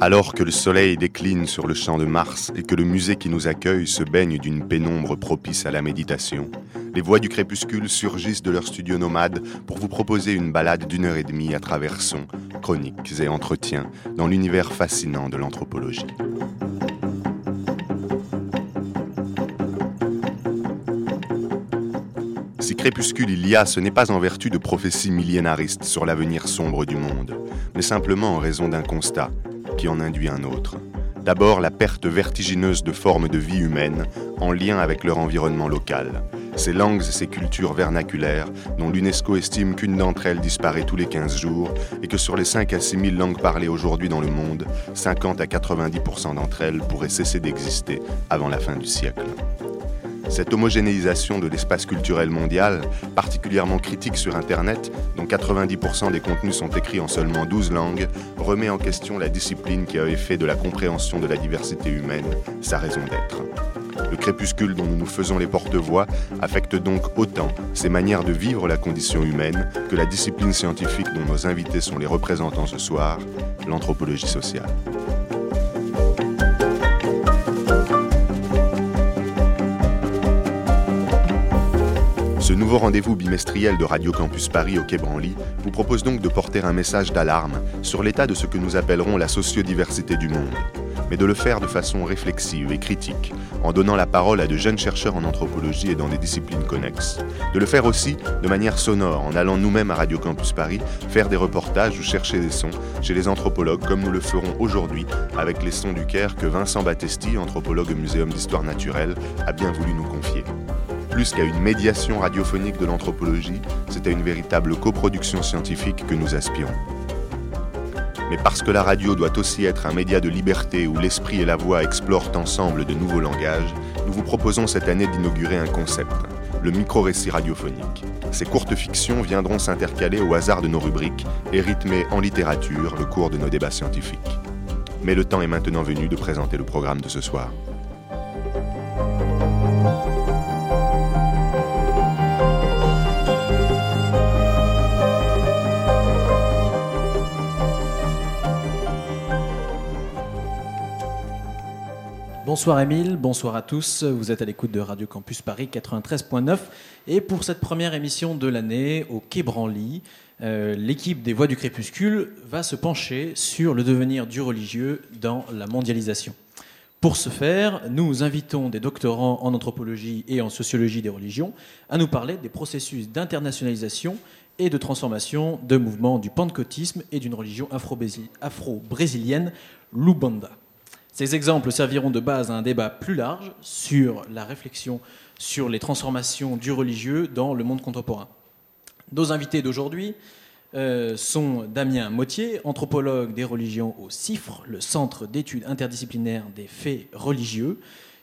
Alors que le soleil décline sur le champ de Mars et que le musée qui nous accueille se baigne d'une pénombre propice à la méditation, les voix du crépuscule surgissent de leur studio nomade pour vous proposer une balade d'une heure et demie à travers sons, chroniques et entretiens dans l'univers fascinant de l'anthropologie. Si crépuscule il y a, ce n'est pas en vertu de prophéties millénaristes sur l'avenir sombre du monde, mais simplement en raison d'un constat qui en induit un autre. D'abord, la perte vertigineuse de formes de vie humaine en lien avec leur environnement local. Ces langues et ces cultures vernaculaires, dont l'UNESCO estime qu'une d'entre elles disparaît tous les 15 jours, et que sur les 5 à 6 000 langues parlées aujourd'hui dans le monde, 50 à 90% d'entre elles pourraient cesser d'exister avant la fin du siècle. Cette homogénéisation de l'espace culturel mondial, particulièrement critique sur Internet, dont 90% des contenus sont écrits en seulement 12 langues, remet en question la discipline qui avait fait de la compréhension de la diversité humaine sa raison d'être. Le crépuscule dont nous nous faisons les porte-voix affecte donc autant ces manières de vivre la condition humaine que la discipline scientifique dont nos invités sont les représentants ce soir, l'anthropologie sociale. Ce nouveau rendez-vous bimestriel de Radio Campus Paris au Quai Branly vous propose donc de porter un message d'alarme sur l'état de ce que nous appellerons la sociodiversité du monde, mais de le faire de façon réflexive et critique, en donnant la parole à de jeunes chercheurs en anthropologie et dans des disciplines connexes. De le faire aussi de manière sonore, en allant nous-mêmes à Radio Campus Paris faire des reportages ou chercher des sons chez les anthropologues, comme nous le ferons aujourd'hui avec les sons du Caire que Vincent Battesti, anthropologue au Muséum d'histoire naturelle, a bien voulu nous confier plus qu'à une médiation radiophonique de l'anthropologie, c'est à une véritable coproduction scientifique que nous aspirons. Mais parce que la radio doit aussi être un média de liberté où l'esprit et la voix explorent ensemble de nouveaux langages, nous vous proposons cette année d'inaugurer un concept, le micro-récit radiophonique. Ces courtes fictions viendront s'intercaler au hasard de nos rubriques et rythmer en littérature le cours de nos débats scientifiques. Mais le temps est maintenant venu de présenter le programme de ce soir. Bonsoir Émile, bonsoir à tous. Vous êtes à l'écoute de Radio Campus Paris 93.9 et pour cette première émission de l'année au Quai Branly, euh, l'équipe des Voix du Crépuscule va se pencher sur le devenir du religieux dans la mondialisation. Pour ce faire, nous invitons des doctorants en anthropologie et en sociologie des religions à nous parler des processus d'internationalisation et de transformation de mouvements du pentecôtisme et d'une religion afro-brésilienne, l'Ubanda. Ces exemples serviront de base à un débat plus large sur la réflexion sur les transformations du religieux dans le monde contemporain. Nos invités d'aujourd'hui euh, sont Damien Mottier, anthropologue des religions au CIFRE, le Centre d'études interdisciplinaires des faits religieux.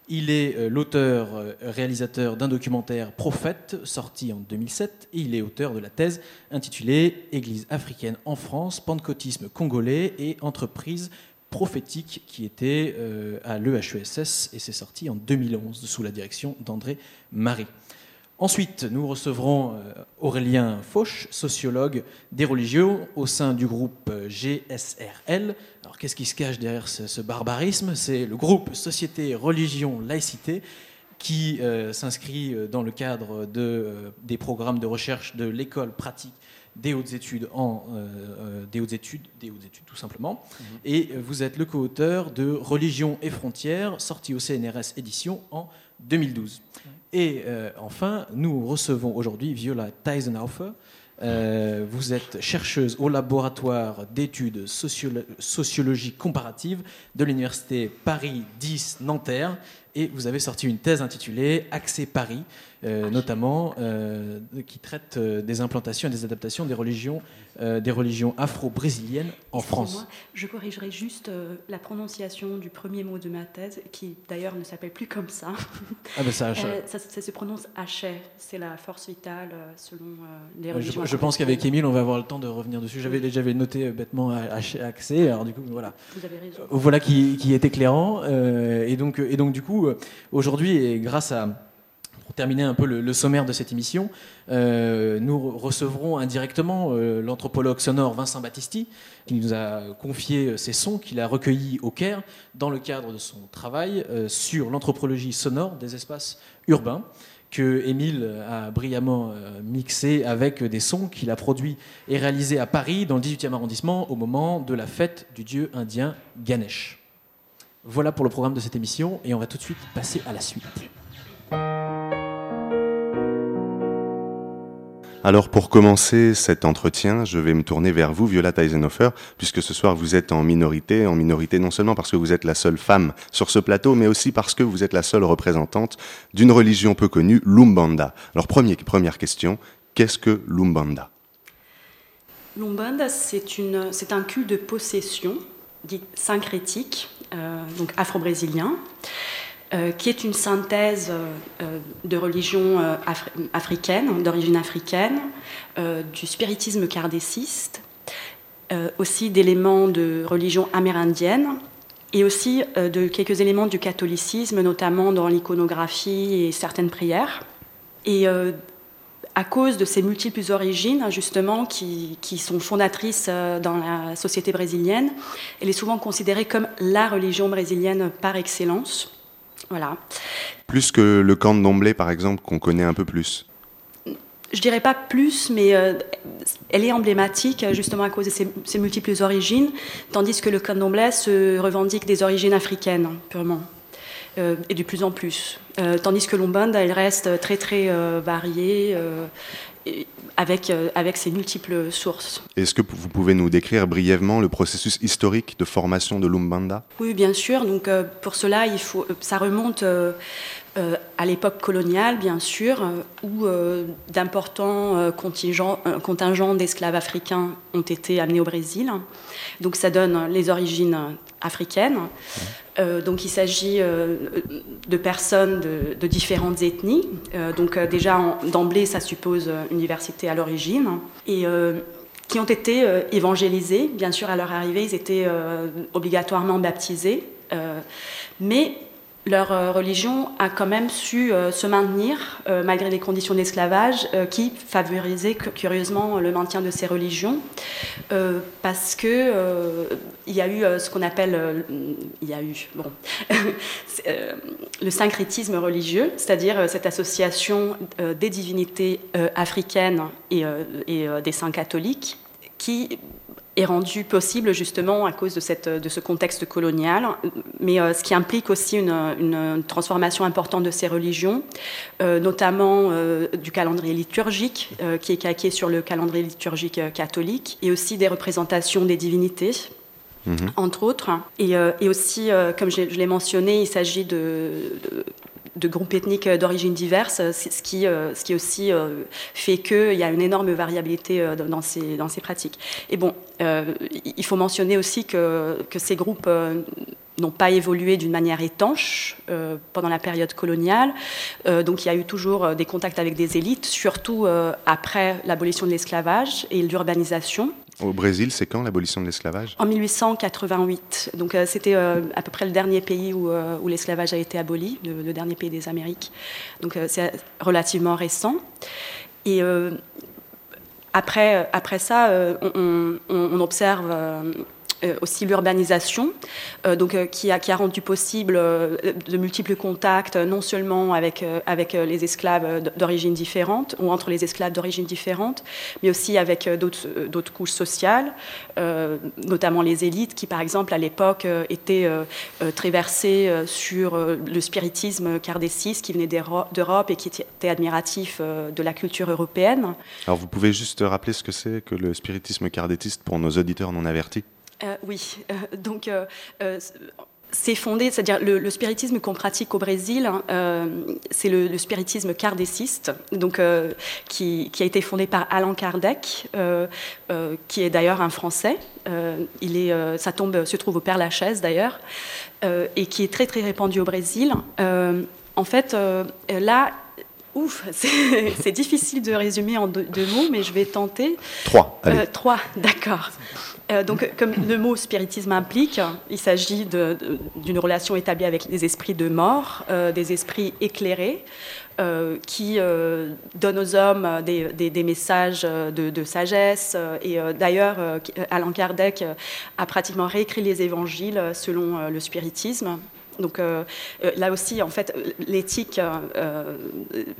Il est euh, l'auteur, euh, réalisateur d'un documentaire Prophète, sorti en 2007, et il est auteur de la thèse intitulée Église africaine en France, pentecôtisme congolais et entreprise prophétique qui était euh, à l'EHESS et c'est sorti en 2011 sous la direction d'André Marie. Ensuite, nous recevrons euh, Aurélien Fauch, sociologue des religieux au sein du groupe euh, GSRL. Alors qu'est-ce qui se cache derrière ce, barbarisme? C'est le groupe Société, Religion, Laïcité qui s'inscrit dans le cadre de, des programmes de recherche de l'école pratique des hautes études en euh, euh, des hautes études, des hautes études tout simplement. Mhm. Et vous êtes le co-auteur de Religion et frontières, sorti au CNRS édition en 2012. Et euh, enfin, nous recevons aujourd'hui Viola Teisenhofer. vous êtes chercheuse au laboratoire d'études sociologie comparative de l'université Paris 10 Nanterre et vous avez sorti une thèse intitulée Accès Paris, euh, notamment, euh, qui traite euh, des implantations et des adaptations des religions, des religions afro-brésiliennes en France. Je corrigerai juste la prononciation du premier mot de ma thèse, qui d'ailleurs ne s'appelle plus comme ça. Ah ben ça, ça, se prononce Haché, c'est la force vitale selon les religions. Je, je pense qu'avec Émile, on va avoir le temps de revenir dessus. J'avais, j'avais noté bêtement Accès, alors du coup, voilà. Vous avez raison. Voilà qui, qui est éclairant. et, donc, et donc, du coup, aujourd'hui, et grâce à terminer un peu le, sommaire de cette émission, euh, nous recevrons indirectement euh, l'anthropologue sonore Vincent Battisti, qui nous a confié ces sons qu'il a recueillis au Caire dans le cadre de son travail euh, sur l'anthropologie sonore des espaces urbains que Émile a brillamment mixé avec des sons qu'il a produits et réalisés à Paris, dans le 18e arrondissement, au moment de la fête du dieu indien Ganesh. Voilà pour le programme de cette émission, et on va tout de suite passer à la suite. Alors pour commencer cet entretien, je vais me tourner vers vous, Viola Eisenhofer, puisque ce soir vous êtes en minorité, en minorité non seulement parce que vous êtes la seule femme sur ce plateau, mais aussi parce que vous êtes la seule représentante d'une religion peu connue, l'Umbanda. Alors première question, qu'est-ce que l'Umbanda? L'Umbanda, c'est un culte de possession, dit syncrétique, euh, donc afro-brésilien, euh, qui est une synthèse euh, de religion euh, africaine, d'origine africaine, du spiritisme kardéciste, aussi d'éléments de religion amérindienne et aussi de quelques éléments du catholicisme, notamment dans l'iconographie et certaines prières. Et à cause de ces multiples origines, justement, qui, sont fondatrices dans la société brésilienne, elle est souvent considérée comme la religion brésilienne par excellence. Voilà. Plus que le camp de par exemple, qu'on connaît un peu plus je dirais pas plus, mais euh, elle est emblématique justement à cause de ses, multiples origines, tandis que le camp de Nomblé se revendique des origines africaines purement. Euh, et de plus en plus. Euh, tandis que l'Ombanda, elle reste très très variée avec, euh, avec ces multiples sources. Est-ce que vous pouvez nous décrire brièvement le processus historique de formation de l'Umbanda? Oui, bien sûr. Donc, euh, pour cela, il faut, ça remonte euh, à l'époque coloniale, bien sûr, où d'importants contingents, contingents d'esclaves africains ont été amenés au Brésil. Donc, ça donne les origines africaines. Euh, donc il s'agit euh, de personnes de, différentes ethnies. Euh, donc déjà d'emblée, ça suppose une diversité à l'origine. Et qui ont été évangélisés. Bien sûr, à leur arrivée, ils étaient obligatoirement baptisés. mais leur euh, religion a quand même su euh, se maintenir euh, malgré les conditions d'esclavage qui favorisaient curieusement le maintien de ces religions. Parce que il y a eu ce qu'on appelle il y a eu bon le syncrétisme religieux c'est-à-dire cette association des divinités africaines et, et des saints catholiques qui est rendu possible justement à cause de, cette, de ce contexte colonial, mais euh, ce qui implique aussi une, une, transformation importante de ces religions, euh, notamment euh, du calendrier liturgique, qui est calqué sur le calendrier liturgique catholique, et aussi des représentations des divinités. Mhm. entre autres. Et, et aussi, comme je, l'ai mentionné, il s'agit de, de de groupes ethniques d'origine diverses, ce qui, euh, ce qui aussi euh, fait qu'il y a une énorme variabilité euh, dans ces, dans ces pratiques. Et bon, il faut mentionner aussi que, que ces groupes n'ont pas évolué d'une manière étanche pendant la période coloniale. donc il y a eu toujours des contacts avec des élites, surtout après l'abolition de l'esclavage et l'urbanisation. Au Brésil, c'est quand l'abolition de l'esclavage? En 1888. Donc euh, c'était euh, à peu près le dernier pays où, euh, l'esclavage a été aboli, le, dernier pays des Amériques. Donc c'est relativement récent. Et après, après ça, on, observe aussi l'urbanisation, euh, donc euh, qui a, rendu possible de multiples contacts, non seulement avec, avec les esclaves d'origine différente ou entre les esclaves d'origine différente, mais aussi avec d'autres couches sociales, notamment les élites qui, par exemple, à l'époque, étaient très versées sur le spiritisme kardéciste qui venait d'Europe et qui était admiratif de la culture européenne. Alors vous pouvez juste rappeler ce que c'est que le spiritisme kardétiste pour nos auditeurs non avertis? Euh, oui, euh, donc euh, c'est fondé, c'est-à-dire le, spiritisme qu'on pratique au Brésil, hein, c'est le, spiritisme kardéciste, donc qui, a été fondé par Allan Kardec, qui est d'ailleurs un Français. il est, sa tombe se trouve au Père Lachaise d'ailleurs, et qui est très très répandu au Brésil. en fait, là, Ouf, c'est difficile de résumer en deux, mots, mais je vais tenter. Trois. Euh, trois, d'accord. Euh, donc, comme le mot spiritisme implique, il s'agit d'une relation établie avec des esprits de mort, euh, des esprits éclairés, qui donnent aux hommes des, messages de, sagesse. et d'ailleurs, Alain Kardec a pratiquement réécrit les évangiles selon le spiritisme. Donc euh, euh, là aussi, en fait, l'éthique euh,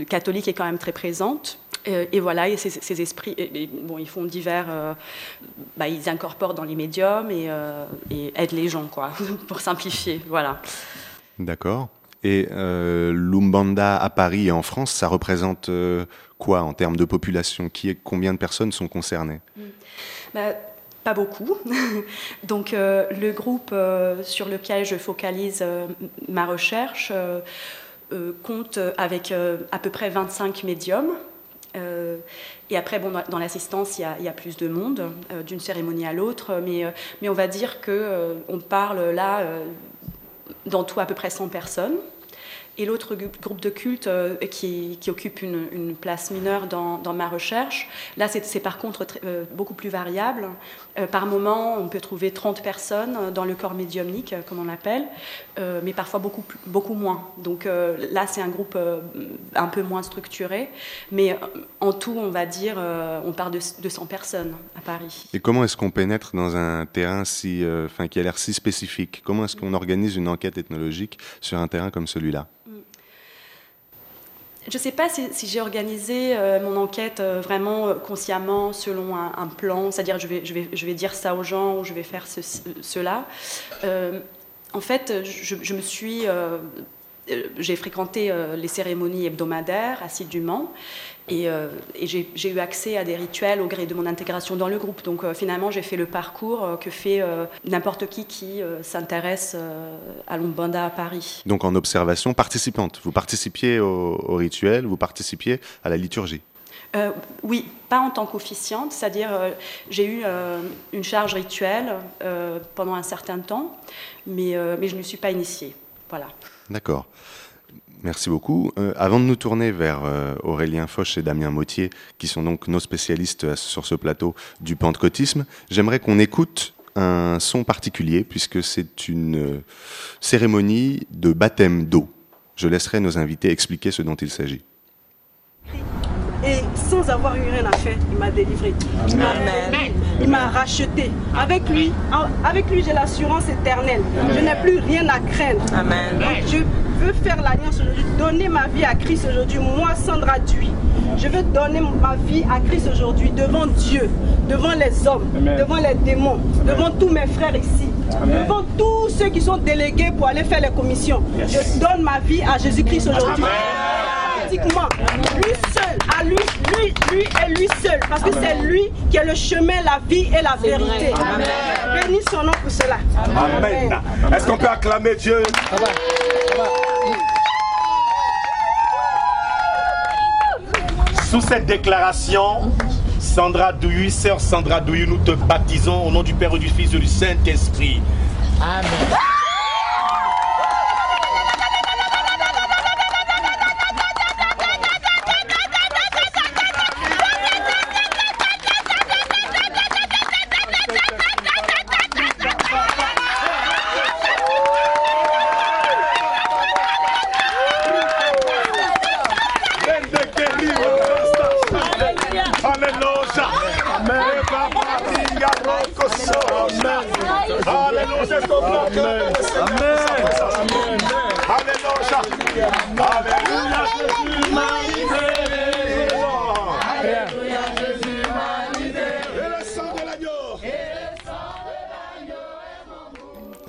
catholique est quand même très présente. Et, voilà, et ces, esprits, bon, ils font divers, bah, ils incorporent dans les médiums et, aident les gens, quoi, pour simplifier. Voilà. D'accord. Et l'Umbanda à Paris et en France, ça représente quoi en termes de population? Qui Combien de personnes sont concernées? Bah, pas beaucoup. Donc euh, le groupe euh, sur lequel je focalise euh, ma recherche compte avec à peu près 25 médiums. et après, bon, dans l'assistance, il, y, a plus de monde d'une cérémonie à l'autre, mais, mais on va dire qu'on on parle là dans tout à peu près 100 personnes. Et l'autre groupe de culte euh, qui, occupe une, place mineure dans, ma recherche, là c'est par contre euh, beaucoup plus variable. Euh, par moment, on peut trouver 30 personnes dans le corps médiumnique, comme on l'appelle, mais parfois beaucoup, beaucoup moins. Donc là c'est un groupe un peu moins structuré, mais en tout on va dire, on parle de 200 personnes à Paris. Et comment est-ce qu'on pénètre dans un terrain si, enfin, qui a l'air si spécifique? Comment est-ce qu'on organise une enquête ethnologique sur un terrain comme celui-là? Je ne sais pas si, j'ai organisé euh, mon enquête euh, vraiment euh, consciemment selon un, plan, c'est-à-dire je vais, dire ça aux gens ou je vais faire cela. en fait, je, me suis j'ai fréquenté les cérémonies hebdomadaires assidûment et, euh, j'ai eu accès à des rituels au gré de mon intégration dans le groupe. Donc euh, finalement, j'ai fait le parcours euh, que fait n'importe qui qui s'intéresse à l'Umbanda à Paris. Donc en observation participante, vous participiez au, rituel, vous participiez à la liturgie oui, pas en tant qu'officiante, c'est-à-dire j'ai eu une charge rituelle pendant un certain temps, mais, mais je ne me suis pas initiée. Voilà. D'accord. Merci beaucoup. Euh, avant de nous tourner vers euh, Aurélien Foch et Damien Mautier, qui sont donc nos spécialistes euh, sur ce plateau du pentecôtisme, j'aimerais qu'on écoute un son particulier, puisque c'est une cérémonie de baptême d'eau. Je laisserai nos invités expliquer ce dont il s'agit. Et sans avoir eu rien à faire, il m'a délivré. Amen. Il m'a racheté. Avec lui, avec lui j'ai l'assurance éternelle. Je n'ai plus rien à craindre. Amen veux faire l'alliance aujourd'hui, donner ma vie à Christ aujourd'hui, moi Sandra Duy, je veux donner ma vie à Christ aujourd'hui devant Dieu, devant les hommes, devant les démons, devant tous mes frères ici, devant tous ceux qui sont délégués pour aller faire les commissions. Je donne ma vie à Jésus-Christ aujourd'hui. Pratiquement, lui seul, à lui, lui, lui et lui seul, parce que c'est lui qui est le chemin, la vie et la vérité. Bénis son nom pour cela. Amen. Est-ce qu'on peut acclamer Dieu? Sous cette déclaration, Sandra Douyu, sœur Sandra Douyu, nous te baptisons au nom du Père et du Fils et du Saint-Esprit. Amen.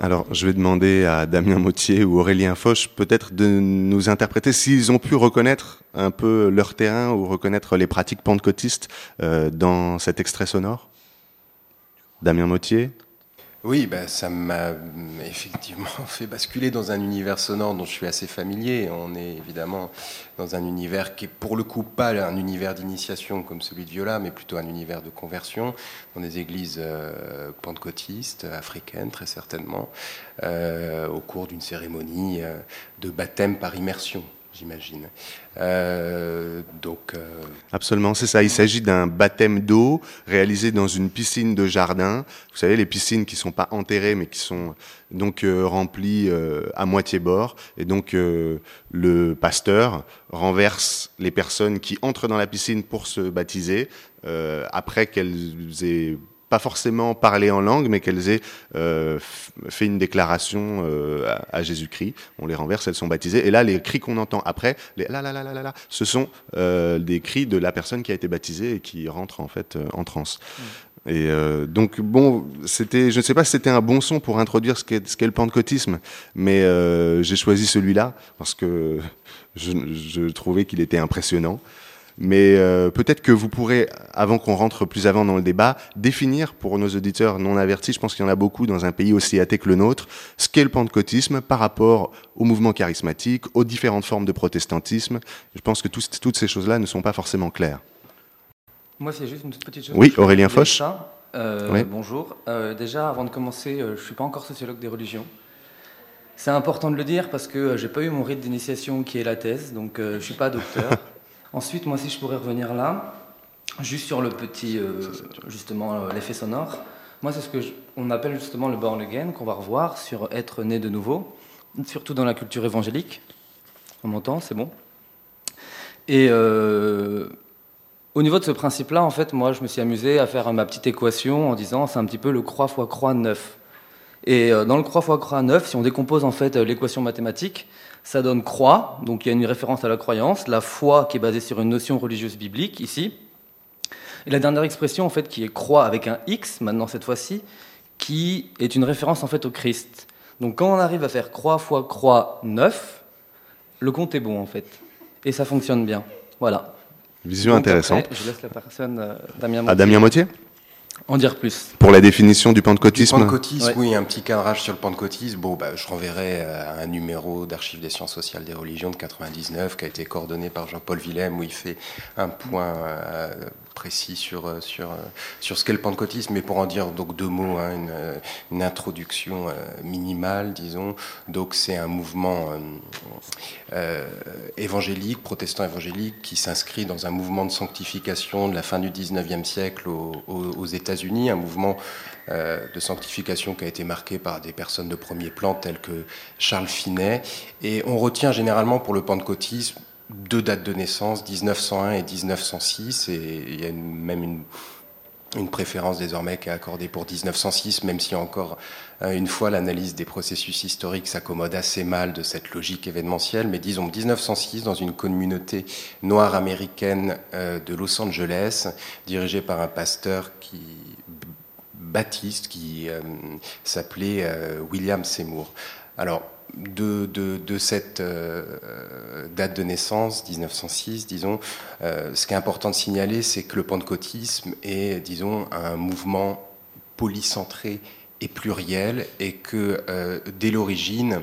Alors, je vais demander à Damien Mautier ou Aurélien Foch peut-être de nous interpréter s'ils ont pu reconnaître un peu leur terrain ou reconnaître les pratiques pentecôtistes euh, dans cet extrait sonore. Damien Mautier oui, ben, ça m'a effectivement fait basculer dans un univers sonore dont je suis assez familier. On est évidemment dans un univers qui est pour le coup pas un univers d'initiation comme celui de Viola, mais plutôt un univers de conversion dans des églises euh, pentecôtistes, africaines très certainement, euh, au cours d'une cérémonie euh, de baptême par immersion j'imagine. Euh, donc, euh, Absolument, c'est ça. Il s'agit d'un baptême d'eau réalisé dans une piscine de jardin. Vous savez, les piscines qui sont pas enterrées, mais qui sont donc euh, remplies à moitié bord. Et donc, le pasteur renverse les personnes qui entrent dans la piscine pour se baptiser après qu'elles aient pas forcément parler en langue, mais qu'elles aient euh, fait une déclaration euh, à, Jésus-Christ. On les renverse, elles sont baptisées. Et là, les cris qu'on entend après, les la la la la la, ce sont euh, des cris de la personne qui a été baptisée et qui rentre en fait en transe. Mm. Et donc bon, c'était, je ne sais pas si c'était un bon son pour introduire ce qu'est, ce qu'est le pentecôtisme, mais j'ai choisi celui-là parce que je, je trouvais qu'il était impressionnant. Mais euh, peut-être que vous pourrez, avant qu'on rentre plus avant dans le débat, définir pour nos auditeurs non avertis, je pense qu'il y en a beaucoup dans un pays aussi athée que le nôtre, ce qu'est le pentecôtisme par rapport au mouvement charismatique, aux différentes formes de protestantisme. Je pense que toutes ces choses-là ne sont pas forcément claires. Moi, c'est juste une petite chose. Oui, Aurélien Foch. Euh, Bonjour. Euh, déjà, avant de commencer, euh, je ne suis pas encore sociologue des religions. C'est important de le dire parce que j'ai pas eu mon rite d'initiation qui est la thèse, donc je ne suis pas docteur. Ensuite, moi, si je pourrais revenir là, juste sur le petit, euh, justement, euh, l'effet sonore. Moi, c'est ce que on appelle justement le born again, qu'on va revoir sur être né de nouveau, surtout dans la culture évangélique. On m'entend, c'est bon. Et euh, au niveau de ce principe-là, en fait, moi, je me suis amusé à faire ma petite équation en disant c'est un petit peu le croix fois croix neuf. Et dans le croix fois croix neuf, si on décompose en fait l'équation mathématique, ça donne croix, donc il y a une référence à la croyance, la foi qui est basée sur une notion religieuse biblique ici. Et la dernière expression en fait qui est croix avec un X maintenant cette fois-ci, qui est une référence en fait au Christ. Donc quand on arrive à faire croix fois croix neuf, le compte est bon en fait. Et ça fonctionne bien. Voilà. Vision intéressante. je laisse la personne euh, Damien À Damien Motier en dire plus. Pour la définition du pentecôtisme Du pentecôtisme, oui, un petit cadrage sur le pentecôtisme. Bon, bah, je renverrai à un numéro d'Archives des sciences sociales des religions de 99 qui a été coordonné par Jean-Paul Willem où il fait un point euh, précis sur, euh, sur, euh, sur ce qu'est le pentecôtisme, mais pour en dire donc deux mots, hein, une, euh, une, introduction minimale, disons. Donc c'est un mouvement évangélique, protestant évangélique, qui s'inscrit dans un mouvement de sanctification de la fin du 19e siècle aux, aux États-Unis, un mouvement de sanctification qui a été marqué par des personnes de premier plan telles que Charles Finet. Et on retient généralement pour le pentecôtisme deux dates de naissance, 1901 et 1906, et il y a même une, une, préférence désormais qui est accordée pour 1906, même si encore euh, une fois l'analyse des processus historiques s'accommode assez mal de cette logique événementielle, mais disons 1906 dans une communauté noire américaine euh, de Los Angeles, dirigée par un pasteur qui baptiste qui euh, s'appelait William Seymour. Alors, de, cette euh, date de naissance, 1906, disons, euh, ce qui est important de signaler, c'est que le pentecôtisme est, disons, un mouvement polycentré et pluriel, et que euh, dès l'origine,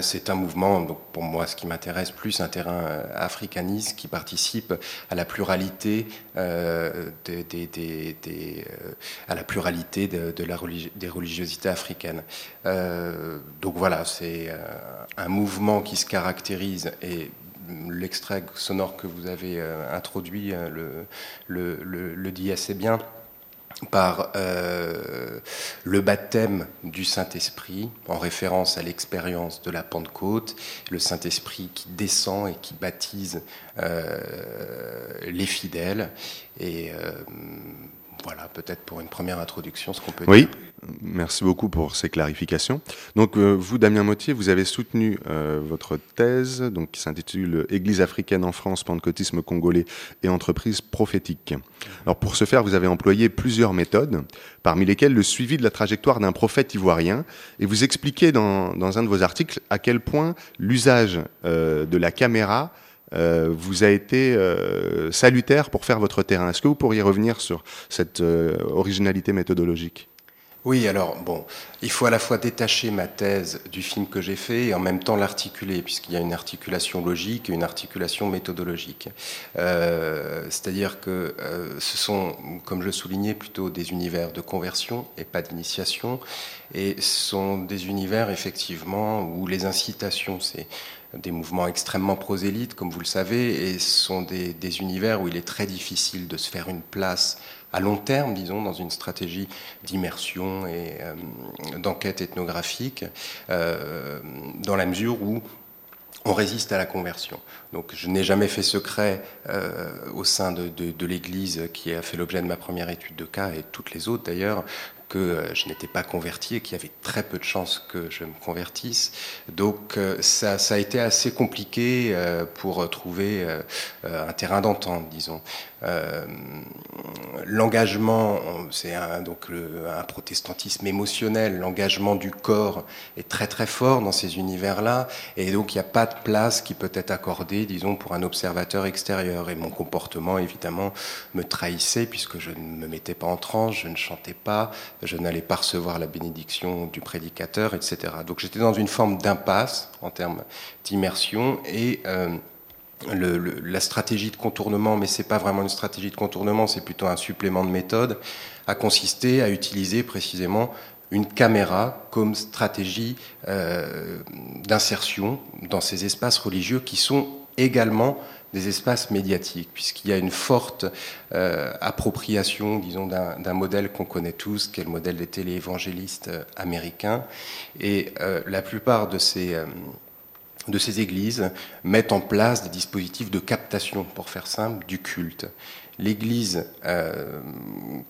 c'est un mouvement, donc pour moi, ce qui m'intéresse plus, un terrain euh, africaniste qui participe à la pluralité, euh, à la pluralité de, la des religiosités africaines. donc voilà, c'est un mouvement qui se caractérise et l'extrait sonore que vous avez introduit le dit assez bien par euh, le baptême du Saint-Esprit, en référence à l'expérience de la Pentecôte, le Saint-Esprit qui descend et qui baptise euh, les fidèles. Et euh, voilà, peut-être pour une première introduction, ce qu'on peut oui. dire. Merci beaucoup pour ces clarifications. Donc, euh, vous, Damien Mottier, vous avez soutenu euh, votre thèse, donc qui s'intitule Église africaine en France, pentecôtisme congolais et entreprise prophétique. Alors, pour ce faire, vous avez employé plusieurs méthodes, parmi lesquelles le suivi de la trajectoire d'un prophète ivoirien, et vous expliquez dans, dans, un de vos articles à quel point l'usage euh, de la caméra euh, vous a été euh, salutaire pour faire votre terrain. Est-ce que vous pourriez revenir sur cette euh, originalité méthodologique? Oui, alors bon, il faut à la fois détacher ma thèse du film que j'ai fait et en même temps l'articuler, puisqu'il y a une articulation logique et une articulation méthodologique. C'est-à-dire que ce sont, comme je soulignais, plutôt des univers de conversion et pas d'initiation, et ce sont des univers effectivement où les incitations, c'est des mouvements extrêmement prosélytes, comme vous le savez, et ce sont des, univers où il est très difficile de se faire une place à long terme, disons, dans une stratégie d'immersion et euh, d'enquête ethnographique, euh, dans la mesure où on résiste à la conversion. Donc je n'ai jamais fait secret euh, au sein de l'Église qui a fait l'objet de ma première étude de cas, et toutes les autres d'ailleurs, que euh, je n'étais pas converti et qu'il y avait très peu de chances que je me convertisse. Donc euh, ça, ça a été assez compliqué euh, pour trouver un terrain d'entente, disons. L'engagement, c'est un, donc un protestantisme émotionnel, l'engagement du corps est très très fort dans ces univers-là, et donc il n'y a pas de place qui peut être accordée, disons, pour un observateur extérieur. Et mon comportement, évidemment, me trahissait puisque je ne me mettais pas en transe, je ne chantais pas, je n'allais pas recevoir la bénédiction du prédicateur, etc. Donc j'étais dans une forme d'impasse en termes d'immersion et euh, la stratégie de contournement, mais c'est pas vraiment une stratégie de contournement, c'est plutôt un supplément de méthode, a consisté à utiliser précisément une caméra comme stratégie euh, d'insertion dans ces espaces religieux qui sont également des espaces médiatiques, puisqu'il y a une forte euh, appropriation, disons, d'un modèle qu'on connaît tous, qui est le modèle des téléévangélistes euh, américains. Et la plupart de ces, de ces églises mettent en place des dispositifs de captation, pour faire simple, du culte. L'église euh,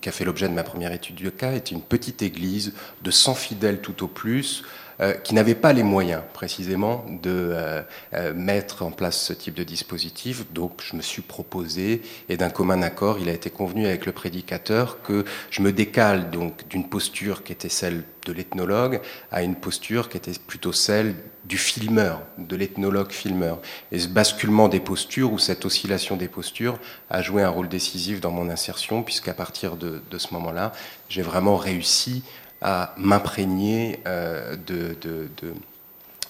qui a fait l'objet de ma première étude de cas est une petite église de 100 fidèles tout au plus, euh, qui n'avait pas les moyens précisément de euh, euh, mettre en place ce type de dispositif. Donc je me suis proposé et d'un commun accord, il a été convenu avec le prédicateur que je me décale donc d'une posture qui était celle de l'ethnologue à une posture qui était plutôt celle du filmeur, de l'ethnologue filmeur. Et ce basculement des postures ou cette oscillation des postures a joué un rôle décisif dans mon insertion, puisqu'à partir de, ce moment-là, j'ai vraiment réussi à m'imprégner euh, de,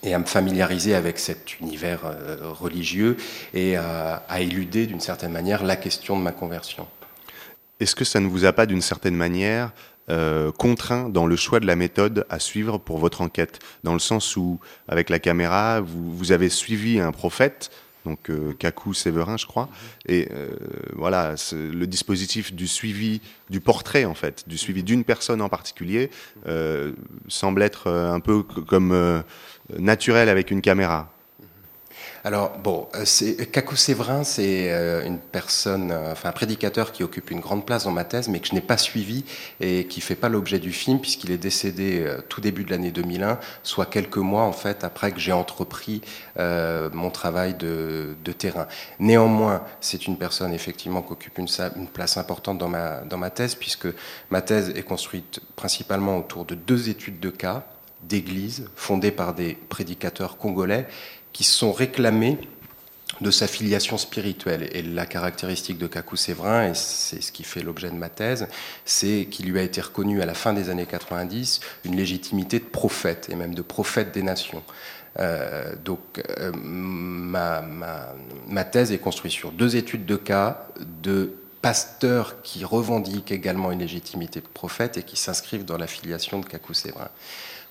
et à me familiariser avec cet univers euh, religieux et à éluder d'une certaine manière la question de ma conversion. Est-ce que ça ne vous a pas d'une certaine manière euh, contraint dans le choix de la méthode à suivre pour votre enquête Dans le sens où, avec la caméra, vous, avez suivi un prophète, donc euh, Kakou Séverin, je crois. Et euh, voilà, le dispositif du suivi du portrait, en fait, du suivi d'une personne en particulier, euh, semble être un peu comme naturel avec une caméra. Alors, bon, Kakou Séverin, c'est euh, une personne, euh, enfin un prédicateur qui occupe une grande place dans ma thèse, mais que je n'ai pas suivi et qui fait pas l'objet du film, puisqu'il est décédé euh, tout début de l'année 2001, soit quelques mois, en fait, après que j'ai entrepris euh, mon travail de, de, terrain. Néanmoins, c'est une personne, effectivement, qui occupe une, une, place importante dans ma, dans ma thèse, puisque ma thèse est construite principalement autour de deux études de cas d'églises fondées par des prédicateurs congolais qui sont réclamés de sa filiation spirituelle. Et la caractéristique de Kakou Séverin, et c'est ce qui fait l'objet de ma thèse, c'est qu'il lui a été reconnu à la fin des années 90 une légitimité de prophète, et même de prophète des nations. Euh, donc euh, ma, ma, ma thèse est construite sur deux études de cas de pasteurs qui revendiquent également une légitimité de prophète et qui s'inscrivent dans la filiation de Kakou Séverin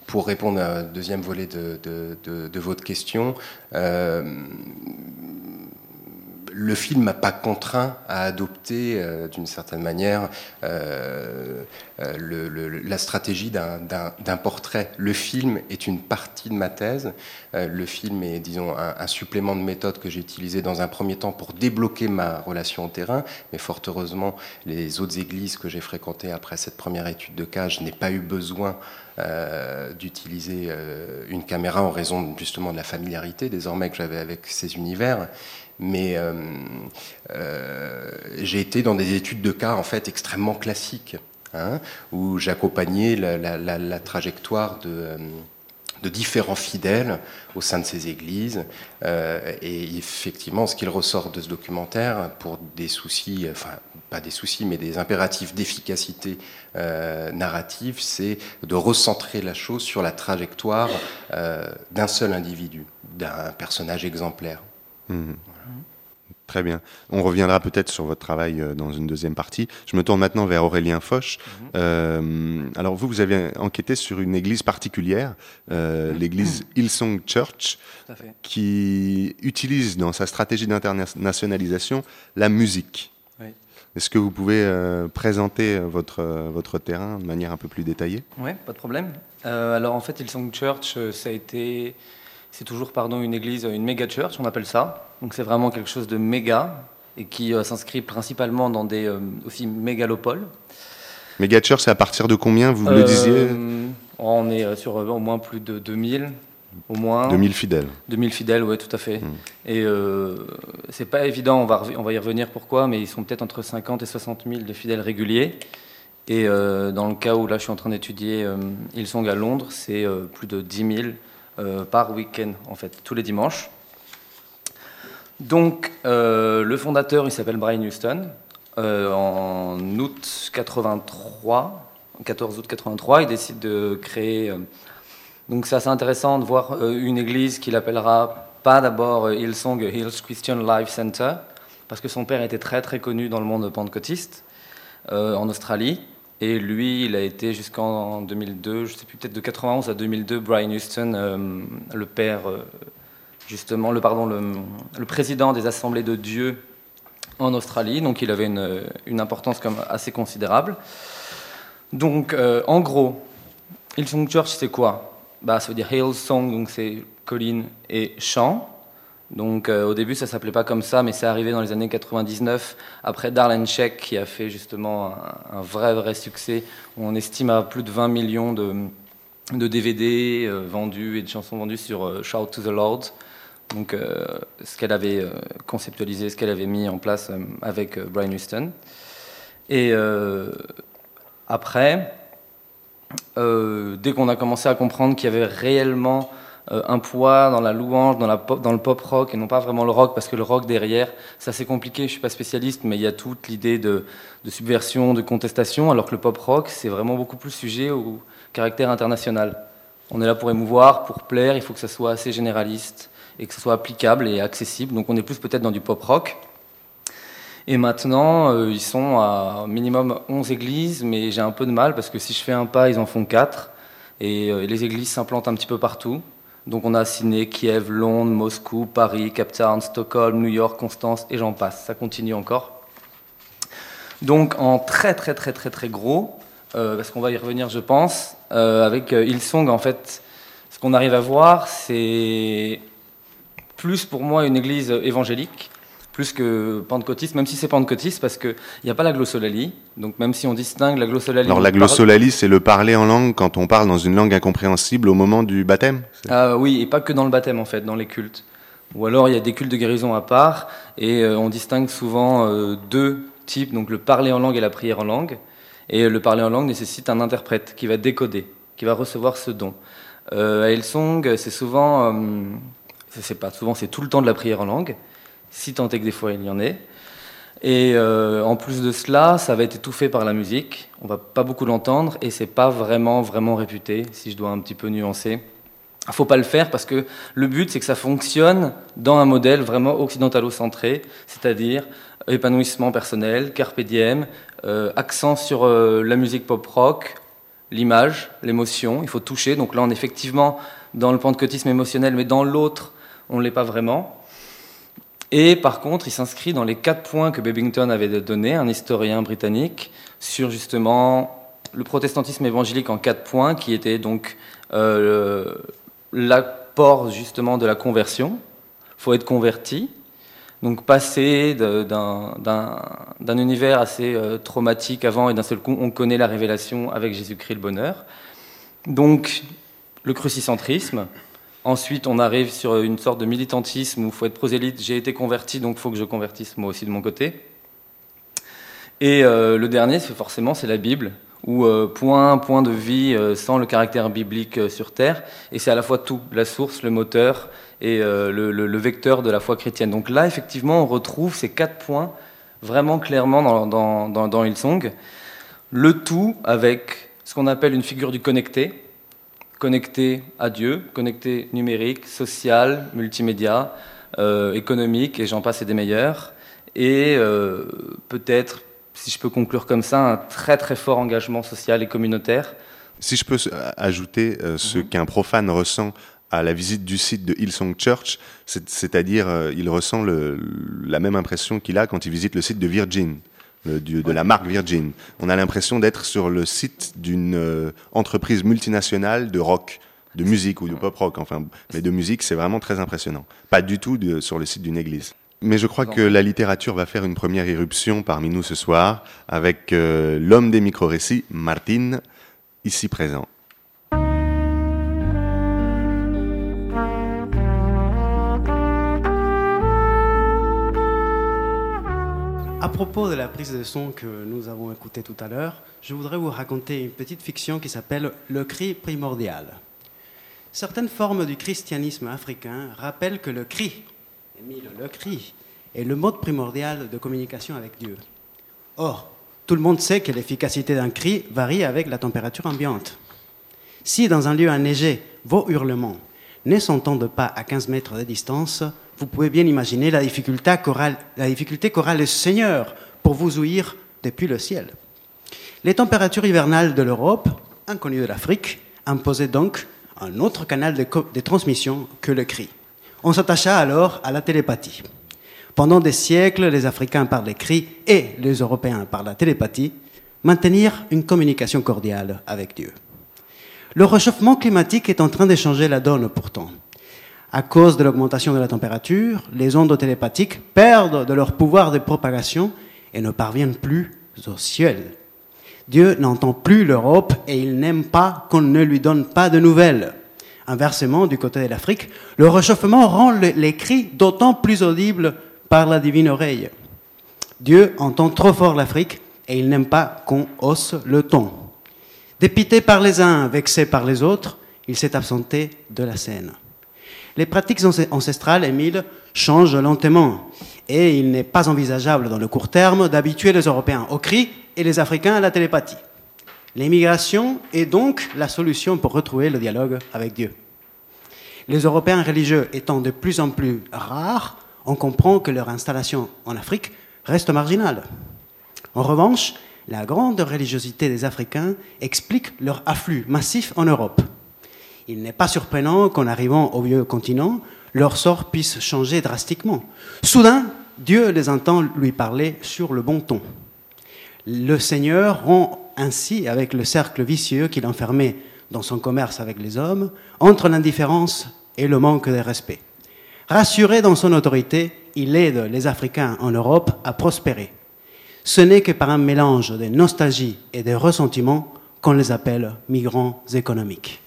pour répondre à un deuxième volet de, de, de, votre question, euh, le film m'a pas contraint à adopter euh, d'une certaine manière euh, la stratégie d'un portrait. Le film est une partie de ma thèse. Le film est, disons, un, un supplément de méthode que j'ai utilisé dans un premier temps pour débloquer ma relation au terrain. Mais fort heureusement, les autres églises que j'ai fréquentées après cette première étude de cas, je n'ai pas eu besoin euh, d'utiliser euh, une caméra en raison justement de la familiarité désormais que j'avais avec ces univers. Mais euh, j'ai été dans des études de cas en fait extrêmement classiques, hein, où j'accompagnais la, trajectoire de, de différents fidèles au sein de ces églises. Euh, et effectivement, ce qu'il ressort de ce documentaire, pour des soucis, enfin pas des soucis, mais des impératifs d'efficacité euh, narrative, c'est de recentrer la chose sur la trajectoire euh, d'un seul individu, d'un personnage exemplaire. Mmh. Très bien. On reviendra peut-être sur votre travail euh, dans une deuxième partie. Je me tourne maintenant vers Aurélien Foch. Mhm. Euh, alors vous, vous avez enquêté sur une église particulière, euh, mhm. l'église Hillsong Church, qui utilise dans sa stratégie d'internationalisation la musique. Est-ce que vous pouvez présenter votre, votre terrain de manière un peu plus détaillée? Oui, pas de problème. alors en fait, Hillsong Church, ça a été c'est toujours pardon, une église, une méga church, on appelle ça. Donc c'est vraiment quelque chose de méga et qui euh, s'inscrit principalement dans des euh, aussi mégalopoles. Méga church, c'est à partir de combien, vous le disiez euh, On est sur au moins plus de 2000. Au moins 2000 fidèles. 2000 fidèles, oui, tout à fait. Hmm. Et c'est pas évident, on va, on va y revenir pourquoi, mais ils sont peut-être entre 50 et 60 000 de fidèles réguliers. Et dans le cas où là je suis en train d'étudier ils sont à Londres, c'est plus de 10 000 euh, par week-end, en fait, tous les dimanches. Donc, euh, le fondateur, il s'appelle Brian Houston. Euh, en août 83, 14 août 83, il décide de créer. donc, c'est assez intéressant de voir une église qu'il appellera pas d'abord Hillsong Hills Christian Life Center, parce que son père était très très connu dans le monde pentecôtiste en Australie. Et lui, il a été jusqu'en 2002, je ne sais plus, peut-être de 91 à 2002, Brian Houston, euh, le père, euh, justement, le, pardon, le, président des Assemblées de Dieu en Australie. Donc il avait une, une importance comme assez considérable. Donc, euh, en gros, Hillsong Church, c'est quoi? Bah, Ça veut dire Hillsong, donc c'est colline et chant. Donc euh, au début, ça s'appelait pas comme ça, mais c'est arrivé dans les années 99, après Darlene Check, qui a fait justement un, vrai, vrai succès. On estime à plus de 20 millions de, DVD euh, vendus et de chansons vendues sur euh, Shout to the Lord. Donc ce qu'elle avait conceptualisé, ce qu'elle avait mis en place avec Brian Houston. Et après, dès qu'on a commencé à comprendre qu'il y avait réellement un poids dans la louange, dans, le pop rock, et non pas vraiment le rock, parce que le rock derrière, c'est assez compliqué, je ne suis pas spécialiste, mais il y a toute l'idée de, subversion, de contestation, alors que le pop rock, c'est vraiment beaucoup plus sujet au caractère international. On est là pour émouvoir, pour plaire, il faut que ça soit assez généraliste et que ça soit applicable et accessible. Donc on est plus peut-être dans du pop rock. Et maintenant, euh, ils sont à minimum 11 églises, mais j'ai un peu de mal parce que si je fais un pas, ils en font 4. Et euh, les églises s'implantent un petit peu partout. Donc on a signé Kiev, Londres, Moscou, Paris, Cape Town, Stockholm, New York, Constance et j'en passe. Ça continue encore. Donc en très très très très très gros, euh, parce qu'on va y revenir je pense, euh, avec euh, Hillsong en fait, ce qu'on arrive à voir c'est plus pour moi une église évangélique plus que pentecôtiste, même si c'est pentecôtiste, parce qu'il n'y a pas la glossolalie. Donc même si on distingue la glossolalie... Alors la glossolalie, c'est le parler en langue quand on parle dans une langue incompréhensible au moment du baptême ah, Oui, et pas que dans le baptême en fait, dans les cultes. Ou alors il y a des cultes de guérison à part, et euh, on distingue souvent euh, deux types, donc le parler en langue et la prière en langue. Et le parler en langue nécessite un interprète qui va décoder, qui va recevoir ce don. Euh, à Hillsong, c'est souvent... Euh, c'est pas souvent, c'est tout le temps de la prière en langue si tant est que des fois il y en ait. Et euh, en plus de cela, ça va être étouffé par la musique. On va pas beaucoup l'entendre et c'est pas vraiment vraiment réputé, si je dois un petit peu nuancer. Il faut pas le faire parce que le but c'est que ça fonctionne dans un modèle vraiment occidentalo-centré, c'est-à-dire épanouissement personnel, carpe diem, euh, accent sur euh, la musique pop rock, l'image, l'émotion. Il faut toucher. Donc là, on est effectivement dans le pentecôtisme émotionnel, mais dans l'autre, on l'est pas vraiment. Et par contre, il s'inscrit dans les quatre points que Babington avait donné, un historien britannique, sur justement le protestantisme évangélique en quatre points, qui était donc euh, l'apport justement de la conversion. Il faut être converti, donc passer d'un univers assez euh, traumatique avant et d'un seul coup on connaît la révélation avec Jésus-Christ le bonheur. Donc le crucicentrisme, Ensuite, on arrive sur une sorte de militantisme où il faut être prosélyte. J'ai été converti, donc il faut que je convertisse moi aussi de mon côté. Et euh, le dernier, c'est forcément c'est la Bible. ou euh, point, point de vie euh, sans le caractère biblique sur terre. Et c'est à la fois tout, la source, le moteur et le, le, vecteur de la foi chrétienne. Donc là, effectivement, on retrouve ces quatre points vraiment clairement dans, dans, dans, dans Hillsong. Le tout avec ce qu'on appelle une figure du connecté, connecté à Dieu, connecté numérique, social, multimédia, économique, et j'en passe et des meilleurs. Et peut-être si je peux conclure comme ça, un très très fort engagement social et communautaire. Si je peux ajouter euh, ce mhm. qu'un profane ressent à la visite du site de Hillsong Church, c'est-à-dire euh, il ressent le, la même impression qu'il a quand il visite le site de Virgin, de la marque Virgin. On a l'impression d'être sur le site d'une euh, entreprise multinationale de rock, de musique ou de pop rock, enfin, mais de musique, c'est vraiment très impressionnant. Pas du tout de, sur le site d'une église. Mais je crois que la littérature va faire une première éruption parmi nous ce soir avec euh, l'homme des micro-récits, Martine, ici présent. À propos de la prise de son que nous avons écoutée tout à l'heure, je voudrais vous raconter une petite fiction qui s'appelle Le cri primordial. Certaines formes du christianisme africain rappellent que le cri le cri est le mode primordial de communication avec Dieu. Or, tout le monde sait que l'efficacité d'un cri varie avec la température ambiante. Si dans un lieu enneigé, vos hurlements ne s'entendent pas à 15 mètres de distance, vous pouvez bien imaginer la difficulté qu'aura le Seigneur pour vous ouïr depuis le ciel. Les températures hivernales de l'Europe, inconnues de l'Afrique, imposaient donc un autre canal de transmission que le cri. On s'attacha alors à la télépathie. Pendant des siècles, les Africains par les cris et les Européens par la télépathie maintenirent une communication cordiale avec Dieu. Le réchauffement climatique est en train de changer la donne pourtant. À cause de l'augmentation de la température, les ondes télépathiques perdent de leur pouvoir de propagation et ne parviennent plus au ciel. Dieu n'entend plus l'Europe et il n'aime pas qu'on ne lui donne pas de nouvelles. Inversement, du côté de l'Afrique, le réchauffement rend les cris d'autant plus audibles par la divine oreille. Dieu entend trop fort l'Afrique et il n'aime pas qu'on hausse le ton. Dépité par les uns, vexé par les autres, il s'est absenté de la scène. Les pratiques ancestrales, Émile, changent lentement et il n'est pas envisageable dans le court terme d'habituer les Européens au cri et les Africains à la télépathie. L'immigration est donc la solution pour retrouver le dialogue avec Dieu. Les Européens religieux étant de plus en plus rares, on comprend que leur installation en Afrique reste marginale. En revanche, la grande religiosité des Africains explique leur afflux massif en Europe. Il n'est pas surprenant qu'en arrivant au vieux continent, leur sort puisse changer drastiquement. Soudain, Dieu les entend lui parler sur le bon ton. Le Seigneur rend ainsi avec le cercle vicieux qu'il enfermait dans son commerce avec les hommes, entre l'indifférence et le manque de respect. Rassuré dans son autorité, il aide les Africains en Europe à prospérer. Ce n'est que par un mélange de nostalgie et de ressentiment qu'on les appelle migrants économiques.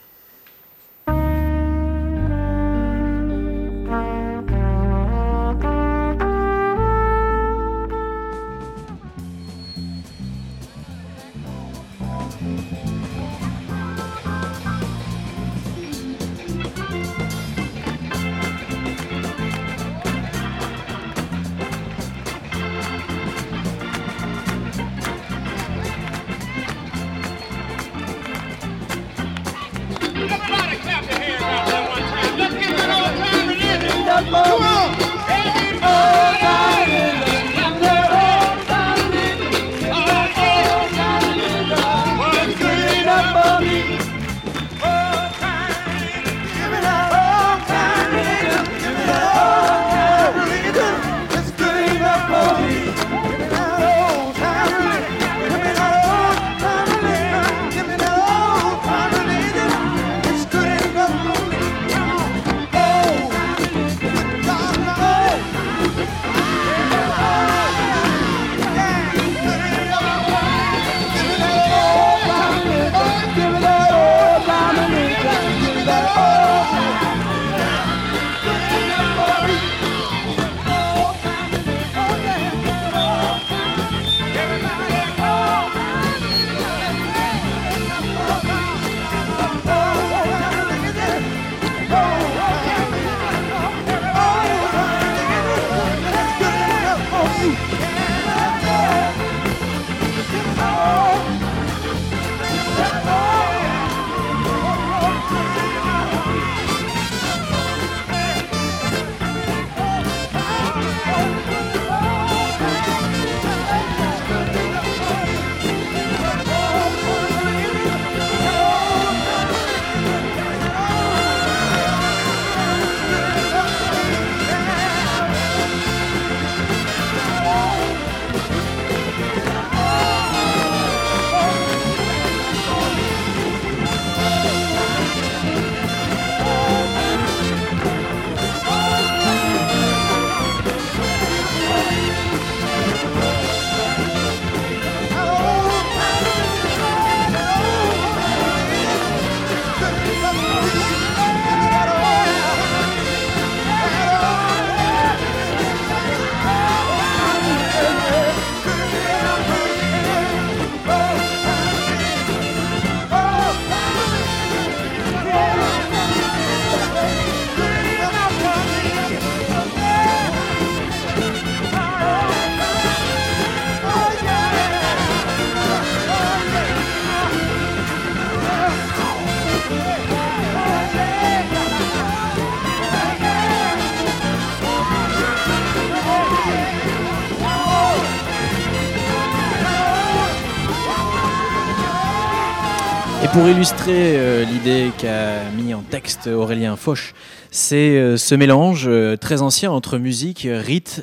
Illustrer l'idée qu'a mis en texte Aurélien Foch, c'est euh, ce mélange euh, très ancien entre musique,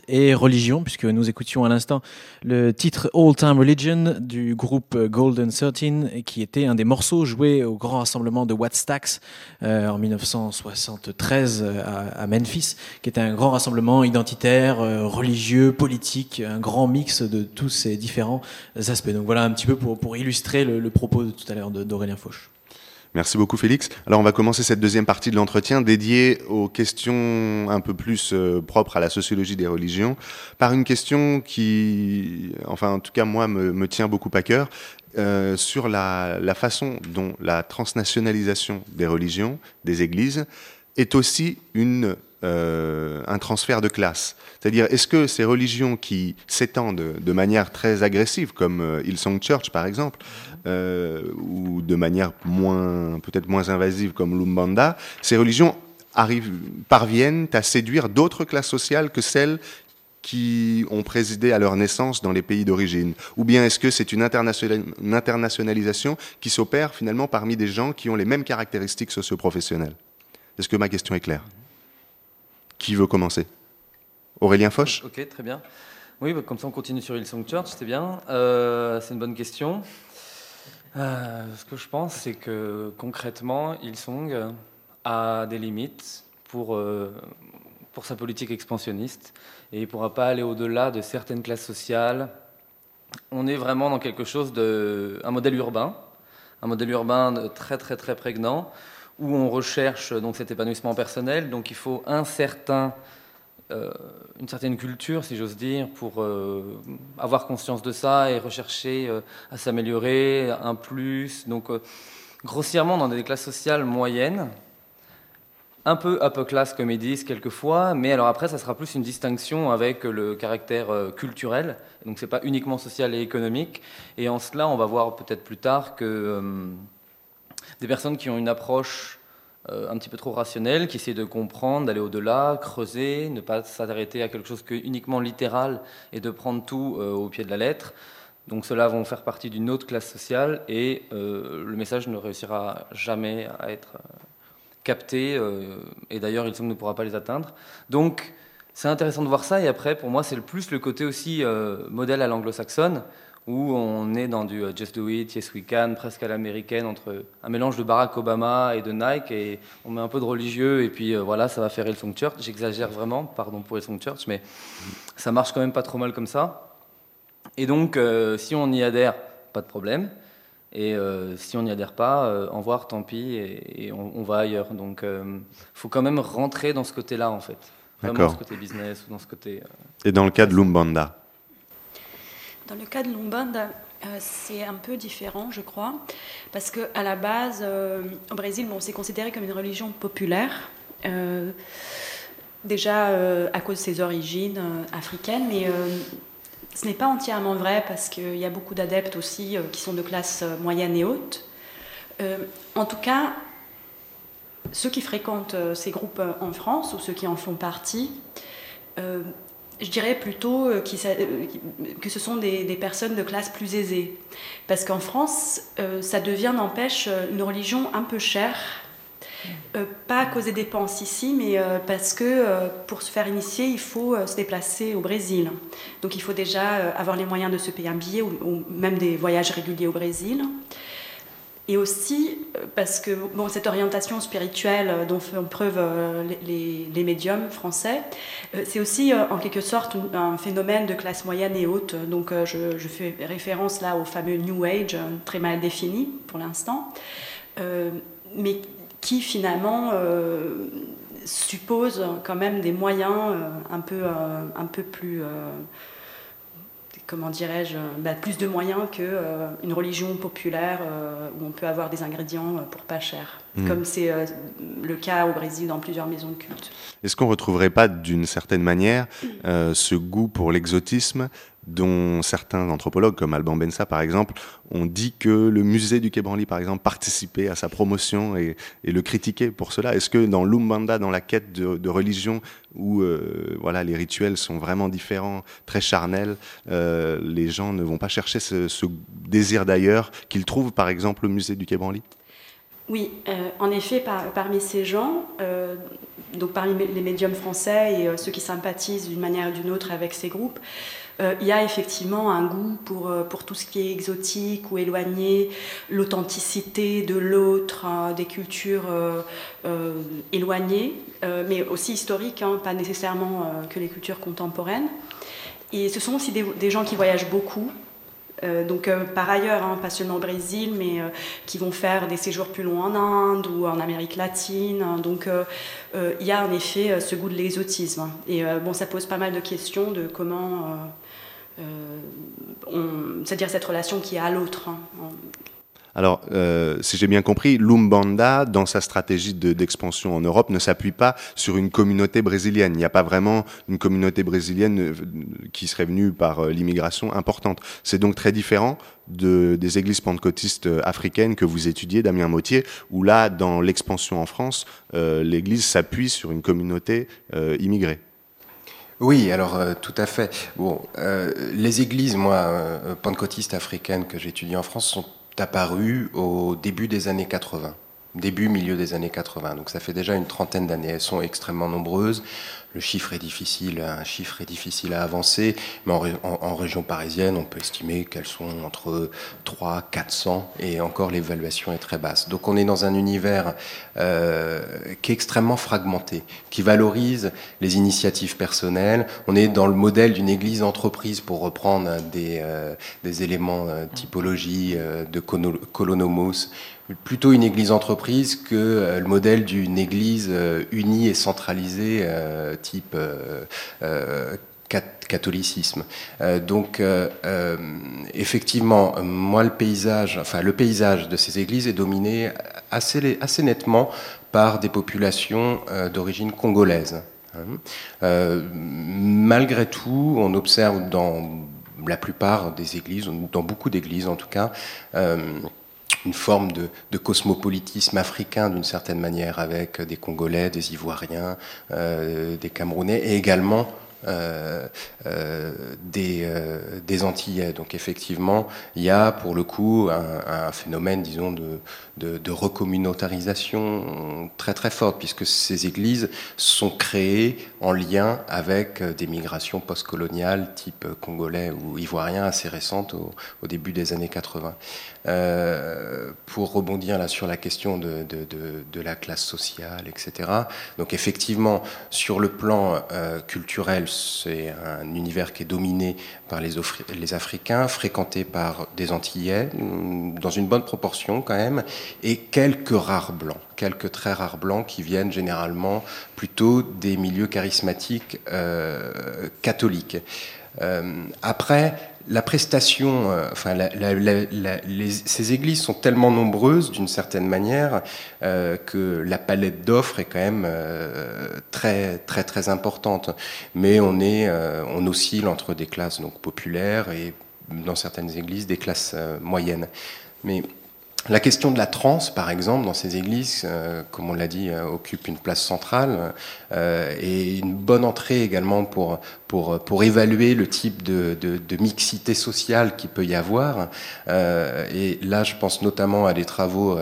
et religion, puisque nous écoutions à l'instant le titre All Time Religion du groupe Golden 13, qui était un des morceaux joués au grand rassemblement de Wattstax euh, en 1973 à, Memphis, qui était un grand rassemblement identitaire, religieux, politique, un grand mix de tous ces différents aspects. Donc voilà un petit peu pour, pour illustrer le, le propos de tout à l'heure d'Aurélien Fauche. Merci beaucoup Félix. Alors on va commencer cette deuxième partie de l'entretien dédiée aux questions un peu plus euh, propres à la sociologie des religions par une question qui, enfin en tout cas moi, me, tient beaucoup à cœur. Euh, sur la, façon dont la transnationalisation des religions, des églises, est aussi une, euh, un transfert de classe. C'est-à-dire, est-ce que ces religions qui s'étendent de manière très agressive, comme Hillsong Church par exemple, euh, ou de manière moins, peut-être moins invasive comme l'Umbanda, ces religions parviennent à séduire d'autres classes sociales que celles qui ont présidé à leur naissance dans les pays d'origine? Ou bien est-ce que c'est une, internationalisation qui s'opère finalement parmi des gens qui ont les mêmes caractéristiques socio-professionnelles? Est-ce que ma question est claire? Qui veut commencer? Aurélien Foch? Ok, très bien. Oui, bah, comme ça on continue sur Hillsong Church, c'est bien. Euh, c'est une bonne question. Euh, ce que je pense, c'est que concrètement, Ilsong a des limites pour, euh, pour sa politique expansionniste et il ne pourra pas aller au-delà de certaines classes sociales. On est vraiment dans quelque chose de. un modèle urbain, un modèle urbain très très très prégnant où on recherche donc cet épanouissement personnel. Donc il faut un certain euh, une certaine culture, si j'ose dire, pour euh, avoir conscience de ça et rechercher euh, à s'améliorer, un plus. Donc, grossièrement, dans des classes sociales moyennes, un peu upper class comme ils disent quelquefois, mais alors après, ça sera plus une distinction avec le caractère culturel. Donc, c'est pas uniquement social et économique. Et en cela, on va voir peut-être plus tard que des personnes qui ont une approche euh, un petit peu trop rationnel, qui essaie de comprendre, d'aller au-delà, creuser, ne pas s'arrêter à quelque chose que uniquement littéral et de prendre tout euh, au pied de la lettre. Donc ceux-là vont faire partie d'une autre classe sociale et euh, le message ne réussira jamais à être capté et d'ailleurs il ne pourra pas les atteindre. Donc c'est intéressant de voir ça et après pour moi c'est le plus le côté aussi modèle à l'anglo-saxonne où on est dans du euh, Just Do It, Yes We Can, presque à l'américaine, entre un mélange de Barack Obama et de Nike, et on met un peu de religieux, et puis euh, voilà, ça va faire Hillsong Church. J'exagère vraiment, pardon pour Hillsong Church, mais ça marche quand même pas trop mal comme ça. Et donc, euh, si on y adhère, pas de problème. Et si on n'y adhère pas, en voir, tant pis, et, on, va ailleurs. Donc, il faut quand même rentrer dans ce côté-là, en fait. Vraiment dans ce côté business ou dans ce côté. et dans le cas de Lumbanda? Dans le cas de l'Umbanda, euh, c'est un peu différent, je crois, parce qu'à la base, euh, au Brésil, bon, c'est considéré comme une religion populaire, euh, déjà à cause de ses origines africaines, mais ce n'est pas entièrement vrai parce qu'il y a beaucoup d'adeptes aussi qui sont de classe moyenne et haute. en tout cas, ceux qui fréquentent ces groupes en France ou ceux qui en font partie, je dirais plutôt euh, euh, que ce sont des, personnes de classe plus aisée. Parce qu'en France, euh, ça devient, n'empêche, une religion un peu chère. pas à cause des dépenses ici, mais parce que pour se faire initier, il faut se déplacer au Brésil. Donc il faut déjà avoir les moyens de se payer un billet ou même des voyages réguliers au Brésil. Et aussi euh, parce que bon, cette orientation spirituelle euh, dont font preuve euh, les, médiums français, c'est aussi en quelque sorte un phénomène de classe moyenne et haute. Donc je, fais référence là au fameux New Age, très mal défini pour l'instant, mais qui finalement suppose quand même des moyens un peu, un peu plus comment dirais-je, bah, plus de moyens qu'une euh, une religion populaire euh, où on peut avoir des ingrédients euh, pour pas cher, hmm. comme c'est le cas au Brésil dans plusieurs maisons de culte. Est-ce qu'on retrouverait pas d'une certaine manière ce goût pour l'exotisme dont certains anthropologues, comme Alban Bensa par exemple, ont dit que le musée du Quai par exemple, participait à sa promotion et, le critiquait pour cela. Est-ce que dans l'Umbanda, dans la quête de, religion, où euh, voilà, les rituels sont vraiment différents, très charnels, euh, les gens ne vont pas chercher ce, désir d'ailleurs qu'ils trouvent par exemple au musée du Quai oui, euh, en effet, parmi ces gens, donc parmi les médiums français et ceux qui sympathisent d'une manière ou d'une autre avec ces groupes, il y a effectivement un goût pour, pour tout ce qui est exotique ou éloigné, l'authenticité de l'autre, hein, des cultures éloignées, mais aussi historiques, hein, pas nécessairement que les cultures contemporaines. Et ce sont aussi des gens qui voyagent beaucoup, euh, donc euh, par ailleurs, hein, pas seulement au Brésil, mais euh, qui vont faire des séjours plus longs en Inde ou en Amérique latine. donc il y a en effet ce goût de l'exotisme. Et bon, ça pose pas mal de questions de comment, c'est-à-dire cette relation qui est à l'autre. Hein. Alors, euh, si j'ai bien compris, l'Umbanda, dans sa stratégie d'expansion en Europe, ne s'appuie pas sur une communauté brésilienne. Il n'y a pas vraiment une communauté brésilienne euh, qui serait venue par euh, l'immigration importante. C'est donc très différent de, des églises pentecôtistes africaines que vous étudiez, Damien Mautier, où là, dans l'expansion en France, l'Église s'appuie sur une communauté immigrée. Oui, alors tout à fait. Bon, les églises, moi, pentecôtistes africaines que j'étudie en France, sont apparu au début des années 80 début, milieu des années 80. Donc ça fait déjà une trentaine d'années. Elles sont extrêmement nombreuses. Le chiffre est difficile, un chiffre est difficile à avancer, mais en, région parisienne, on peut estimer qu'elles sont entre 3 400 et encore l'évaluation est très basse. Donc on est dans un univers euh, qui est extrêmement fragmenté, qui valorise les initiatives personnelles. On est dans le modèle d'une église entreprise pour reprendre des, euh, des éléments euh, typologie de Colonomos plutôt une église entreprise que euh, le modèle d'une église euh, unie et centralisée euh, type catholicisme. donc, effectivement, moi, le paysage, enfin, le paysage de ces églises est dominé assez, nettement par des populations d'origine congolaise. Hein. malgré tout, on observe dans la plupart des églises, dans beaucoup d'églises en tout cas, une forme de, cosmopolitisme africain d'une certaine manière, avec des Congolais, des Ivoiriens, euh, des Camerounais, et également euh, euh, des, Antillais. Donc effectivement, il y a pour le coup un, phénomène, disons, de, recommunautarisation très très forte, puisque ces églises sont créées en lien avec des migrations postcoloniales type congolais ou ivoirien assez récentes au début des années 80. Pour rebondir là sur la question de, de, la classe sociale, etc. Donc effectivement, sur le plan culturel, c'est un univers qui est dominé par les, les, Africains, fréquenté par des Antillais, mm, dans une bonne proportion quand même, et quelques rares blancs, quelques très rares blancs qui viennent généralement plutôt des milieux charismatiques euh, catholiques. Euh, après, la prestation, euh, enfin, ces églises sont tellement nombreuses d'une certaine manière euh, que la palette d'offres est quand même euh, très très très importante. Mais on est, on oscille entre des classes donc populaires et dans certaines églises des classes moyennes. Mais la question de la transe, par exemple, dans ces églises, comme on l'a dit, occupe une place centrale et une bonne entrée également pour, pour, pour évaluer le type de, de, de mixité sociale qu'il peut y avoir. et là, je pense notamment à des travaux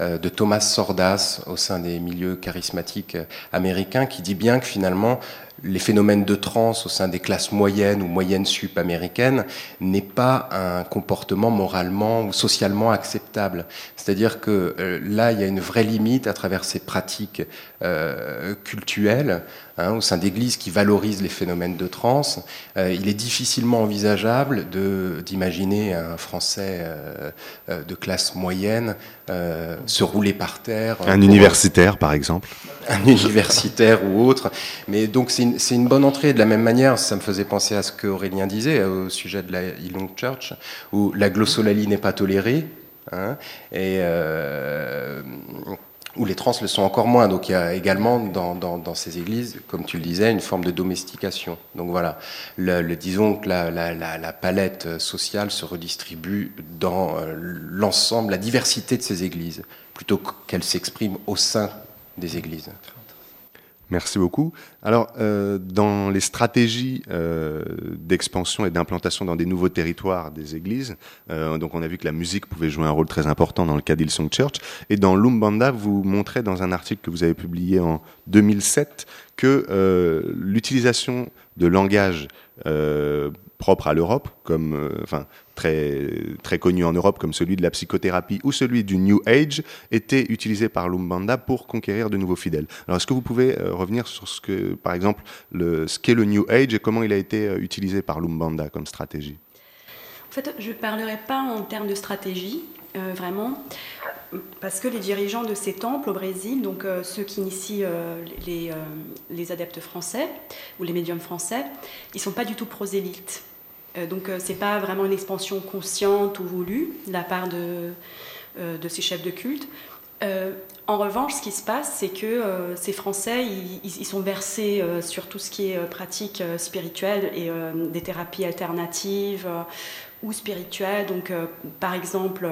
de Thomas Sordas au sein des milieux charismatiques américains qui dit bien que finalement, les phénomènes de transe au sein des classes moyennes ou moyennes sup américaines n'est pas un comportement moralement ou socialement acceptable. C'est-à-dire que euh, là, il y a une vraie limite à travers ces pratiques euh, cultuelles hein, au sein d'églises qui valorisent les phénomènes de transe. Euh, il est difficilement envisageable d'imaginer un Français de classe moyenne se rouler par terre. Un universitaire, par exemple un universitaire ou autre. Mais donc c'est une, une, bonne entrée. De la même manière, ça me faisait penser à ce que Aurélien disait au sujet de la Elong Church, où la glossolalie n'est pas tolérée. Hein, et euh, où les trans le sont encore moins. Donc il y a également dans, ces églises, comme tu le disais, une forme de domestication. Donc voilà, le, disons que la, palette sociale se redistribue dans euh, l'ensemble, la diversité de ces églises, plutôt qu'elle s'exprime au sein des églises. Merci beaucoup. Alors, euh, dans les stratégies euh, d'expansion et d'implantation dans des nouveaux territoires des églises, euh, donc on a vu que la musique pouvait jouer un rôle très important dans le cas d'Hillsong Church. Et dans l'Umbanda, vous montrez dans un article que vous avez publié en 2007 que l'utilisation de langage propre à l'Europe, comme, enfin, très, très connu en Europe comme celui de la psychothérapie ou celui du New Age, était utilisé par l'Umbanda pour conquérir de nouveaux fidèles. Alors est-ce que vous pouvez euh, revenir sur ce que, par exemple, le, ce qu'est le New Age et comment il a été euh, utilisé par l'Umbanda comme stratégie? En fait, je ne parlerai pas en termes de stratégie, euh, vraiment, parce que les dirigeants de ces temples au Brésil, donc ceux qui initient les, les, adeptes français ou les médiums français, ils ne sont pas du tout prosélytes. Euh, donc euh, ce n'est pas vraiment une expansion consciente ou voulue de la part de, euh, ces chefs de culte. en revanche, ce qui se passe, c'est que ces Français, ils, sont versés sur tout ce qui est pratique spirituelle et des thérapies alternatives ou spirituelles. Donc, par exemple,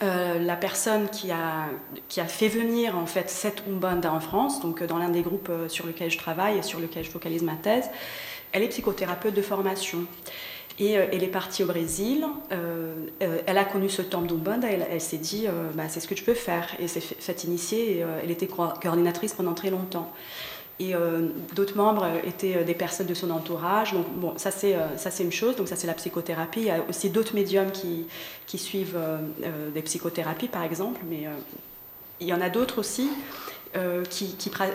la personne qui a, qui a fait venir en fait cette Umbanda en France, donc dans l'un des groupes sur lequel je travaille et sur lequel je focalise ma thèse, elle est psychothérapeute de formation. Et euh, elle est partie au Brésil. Euh, euh, elle a connu ce temple d'Umbanda. Elle, elle s'est dit, bah, c'est ce que je peux faire. Et s'est fait, initier. Elle était coordinatrice pendant très longtemps. Et d'autres membres étaient des personnes de son entourage. Donc, bon, ça c'est, ça c'est une chose. Donc, ça c'est la psychothérapie. Il y a aussi d'autres médiums qui, qui suivent des psychothérapies, par exemple. Mais il y en a d'autres aussi. Euh, euh,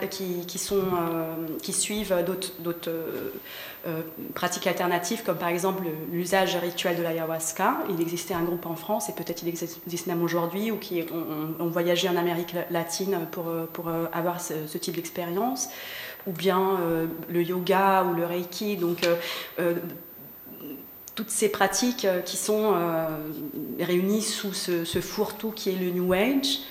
qui suivent d'autres euh, pratiques alternatives, comme par exemple l'usage rituel de l'ayahuasca. Il existait un groupe en France, et peut-être il existe même aujourd'hui, ou qui ont, voyagé en Amérique latine pour, avoir ce, type d'expérience, ou bien le yoga ou le reiki. Donc, toutes ces pratiques qui sont réunies sous ce fourre-tout qui est le New Age.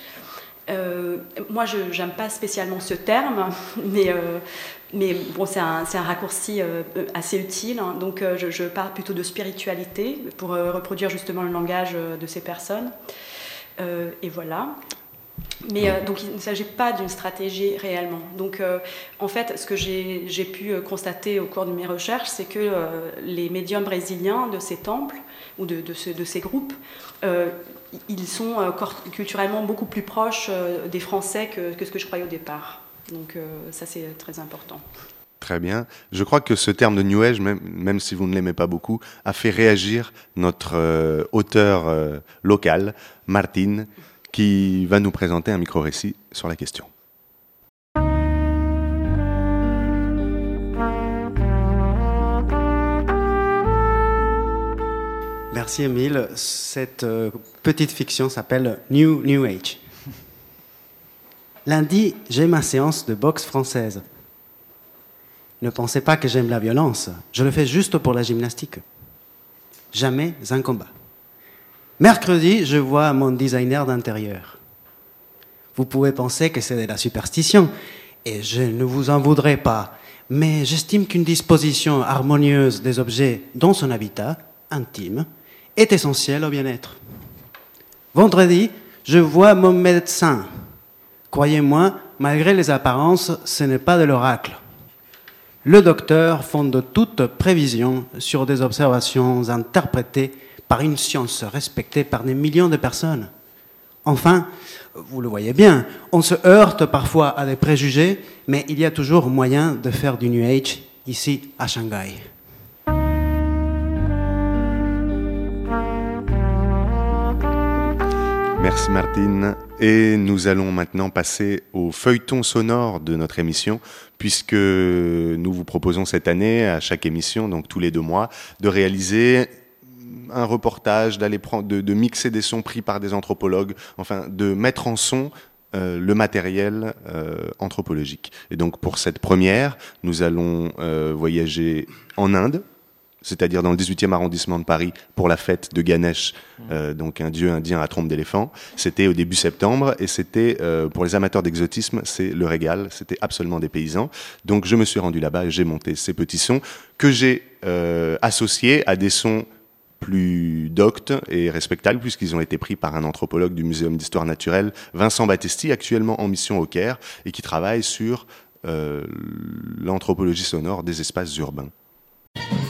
Euh, moi, je n'aime pas spécialement ce terme, mais, euh, mais bon, c'est un, raccourci euh, assez utile. Hein. donc, je, parle plutôt de spiritualité pour reproduire justement le langage de ces personnes. et voilà. Mais donc, il ne s'agit pas d'une stratégie réellement. Donc, en fait, ce que j'ai pu constater au cours de mes recherches, c'est que les médiums brésiliens de ces temples ou de ces groupes ils sont euh, culturellement beaucoup plus proches euh, des Français que, ce que je croyais au départ. Donc euh, ça, c'est très important. Très bien. Je crois que ce terme de New Age, même, si vous ne l'aimez pas beaucoup, a fait réagir notre auteur local, Martine, qui va nous présenter un micro-récit sur la question. Merci Emile. Cette euh, petite fiction s'appelle New New Age. Lundi, j'ai ma séance de boxe française. Ne pensez pas que j'aime la violence. Je le fais juste pour la gymnastique. Jamais un combat. Mercredi, je vois mon designer d'intérieur. Vous pouvez penser que c'est de la superstition, et je ne vous en voudrais pas, mais j'estime qu'une disposition harmonieuse des objets dans son habitat intime est essentiel au bien-être. Vendredi, je vois mon médecin. Croyez-moi, malgré les apparences, ce n'est pas de l'oracle. Le docteur fonde toute prévision sur des observations interprétées par une science respectée par des millions de personnes. Enfin, vous le voyez bien, on se heurte parfois à des préjugés, mais il y a toujours moyen de faire du New Age ici à Shanghai. Merci Martine. Et nous allons maintenant passer au feuilleton sonore de notre émission, puisque nous vous proposons cette année, à chaque émission, donc tous les deux mois, de réaliser un reportage, d'aller prendre, de, mixer des sons pris par des anthropologues, enfin de mettre en son euh, le matériel euh, anthropologique. Et donc pour cette première, nous allons euh, voyager en Inde, c'est-à-dire dans le 18e arrondissement de Paris, pour la fête de Ganesh, euh, donc un dieu indien à trompe d'éléphant. C'était au début septembre et c'était, euh, pour les amateurs d'exotisme, c'est le régal, c'était absolument des paysans. Donc je me suis rendu là-bas et j'ai monté ces petits sons que j'ai euh, associés à des sons plus doctes et respectables puisqu'ils ont été pris par un anthropologue du Muséum d'histoire naturelle, Vincent Battesti, actuellement en mission au Caire et qui travaille sur l'anthropologie sonore des espaces urbains. ''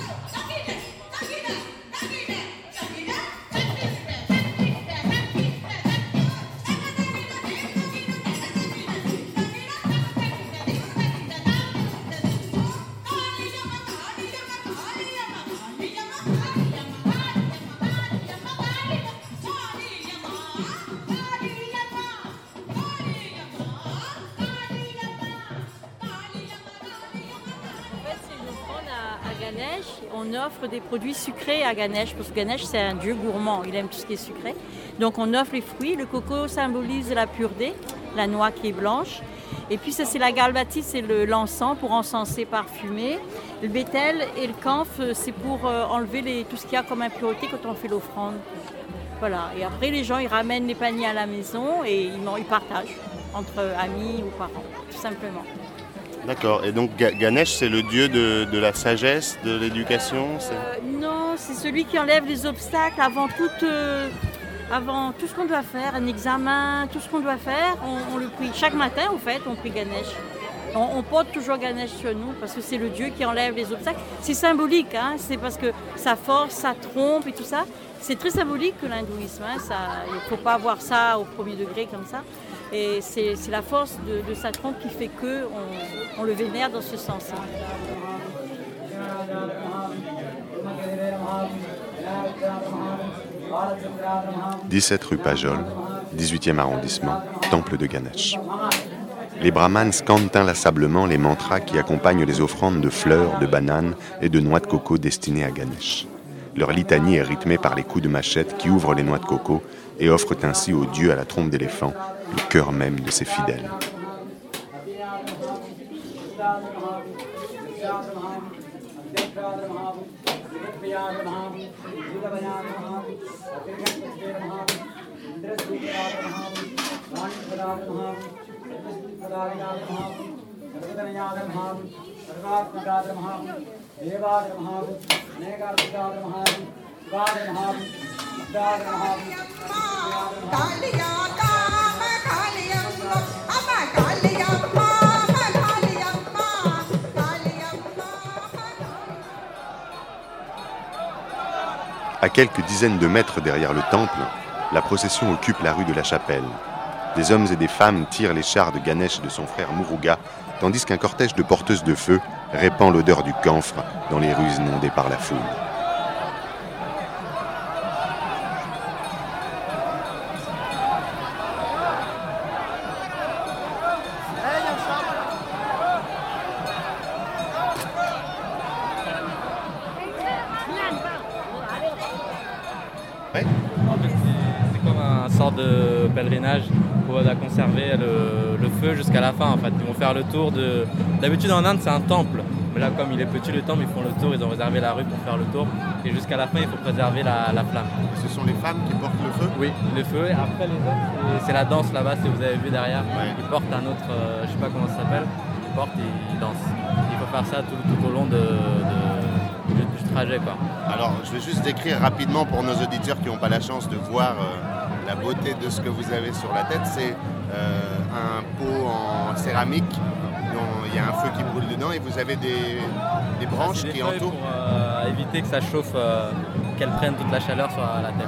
produits sucrés à Ganesh, parce que Ganesh c'est un dieu gourmand, il aime tout ce qui est sucré. Donc on offre les fruits, le coco symbolise la pureté, la noix qui est blanche. Et puis ça c'est la galbatie, c'est l'encens pour encenser, parfumer. Le bétel et le camphre, c'est pour euh, enlever tout ce qu'il y a comme impureté quand on fait l'offrande. Voilà, et après les gens ils ramènent les paniers à la maison et ils, ils partagent entre amis ou parents, tout simplement. D'accord. Et donc Ganesh, c'est le dieu de, la sagesse, de l'éducation euh, Non, c'est celui qui enlève les obstacles avant tout, euh, avant tout ce qu'on doit faire, un examen, tout ce qu'on doit faire, on, le prie. Chaque matin, au fait, on prie Ganesh. On, porte toujours Ganesh sur nous parce que c'est le dieu qui enlève les obstacles. C'est symbolique, hein, c'est parce que sa force, sa trompe et tout ça, c'est très symbolique que l'hindouisme. Hein, il ne faut pas voir ça au premier degré comme ça. Et c'est la force de, sa trompe qui fait qu'on on le vénère dans ce sens. 17 rue Pajol, 18e arrondissement, temple de Ganesh. Les brahmanes scandent inlassablement les mantras qui accompagnent les offrandes de fleurs, de bananes et de noix de coco destinées à Ganesh. Leur litanie est rythmée par les coups de machette qui ouvrent les noix de coco et offrent ainsi au dieu à la trompe d'éléphant le cœur même de ses fidèles. À quelques dizaines de mètres derrière le temple, la procession occupe la rue de la Chapelle. Des hommes et des femmes tirent les chars de Ganesh et de son frère Muruga, tandis qu'un cortège de porteuses de feu répand l'odeur du camphre dans les rues inondées par la foule. Le tour de. D'habitude en Inde c'est un temple, mais là comme il est petit le temple, ils font le tour, ils ont réservé la rue pour faire le tour. Et jusqu'à la fin il faut préserver la, flamme. Ce sont les femmes qui portent le feu Oui, le feu. Et après les hommes, c'est la danse là-bas, si vous avez vu derrière. Ils portent un autre, euh, je sais pas comment ça s'appelle, ils portent et ils dansent. Il faut faire ça tout, au long de, du, trajet. Quoi. Alors je vais juste décrire rapidement pour nos auditeurs qui n'ont pas la chance de voir. Euh, la beauté de ce que vous avez sur la tête, c'est euh, un pot en céramique il y a un feu qui brûle dedans et vous avez des, branches qui entourent. Pour euh, éviter que ça chauffe, euh, qu'elle prenne toute la chaleur sur la tête.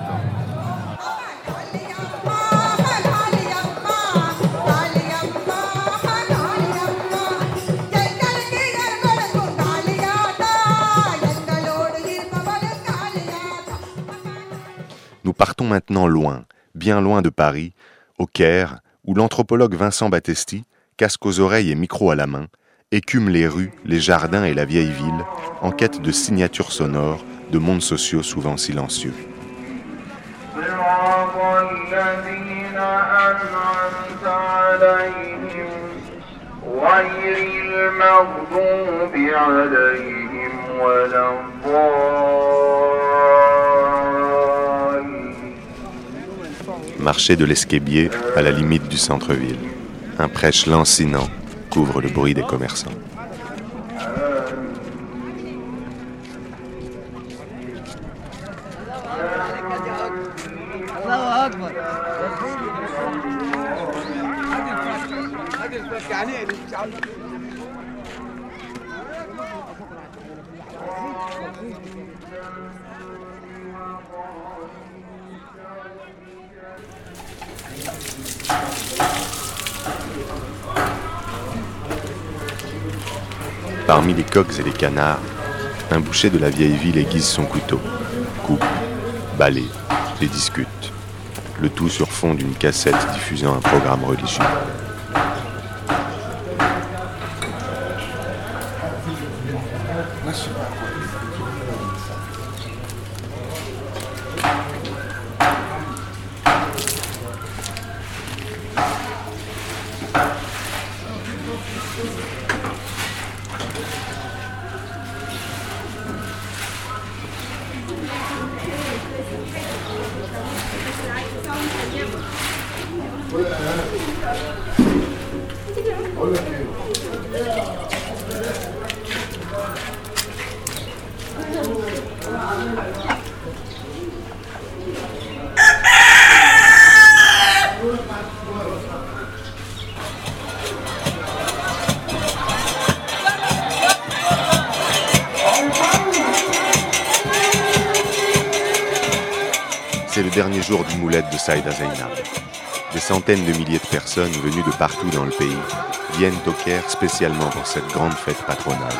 Nous partons maintenant loin, bien loin de Paris, au Caire, où l'anthropologue Vincent Battesti, casque aux oreilles et micro à la main, écume les rues, les jardins et la vieille ville en quête de signatures sonores, de mondes sociaux souvent silencieux. Marché de l'Esquébier à la limite du centre-ville. Un prêche lancinant couvre le bruit des commerçants. Parmi les coqs et les canards, un boucher de la vieille ville aiguise son couteau, coupe, balaye et discute, le tout sur fond d'une cassette diffusant un programme religieux. Du moulette de Saïda Zainab. Des centaines de milliers de personnes venues de partout dans le pays viennent au Caire spécialement pour cette grande fête patronale.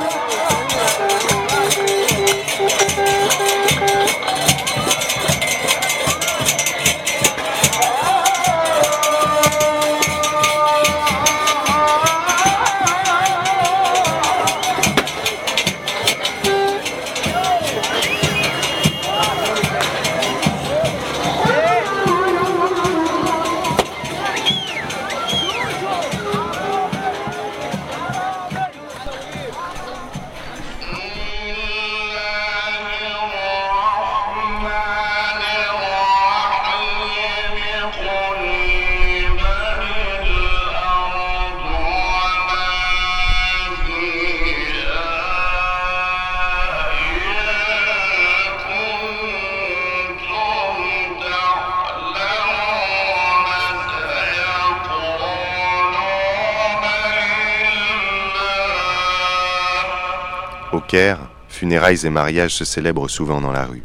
Funérailles et mariages se célèbrent souvent dans la rue.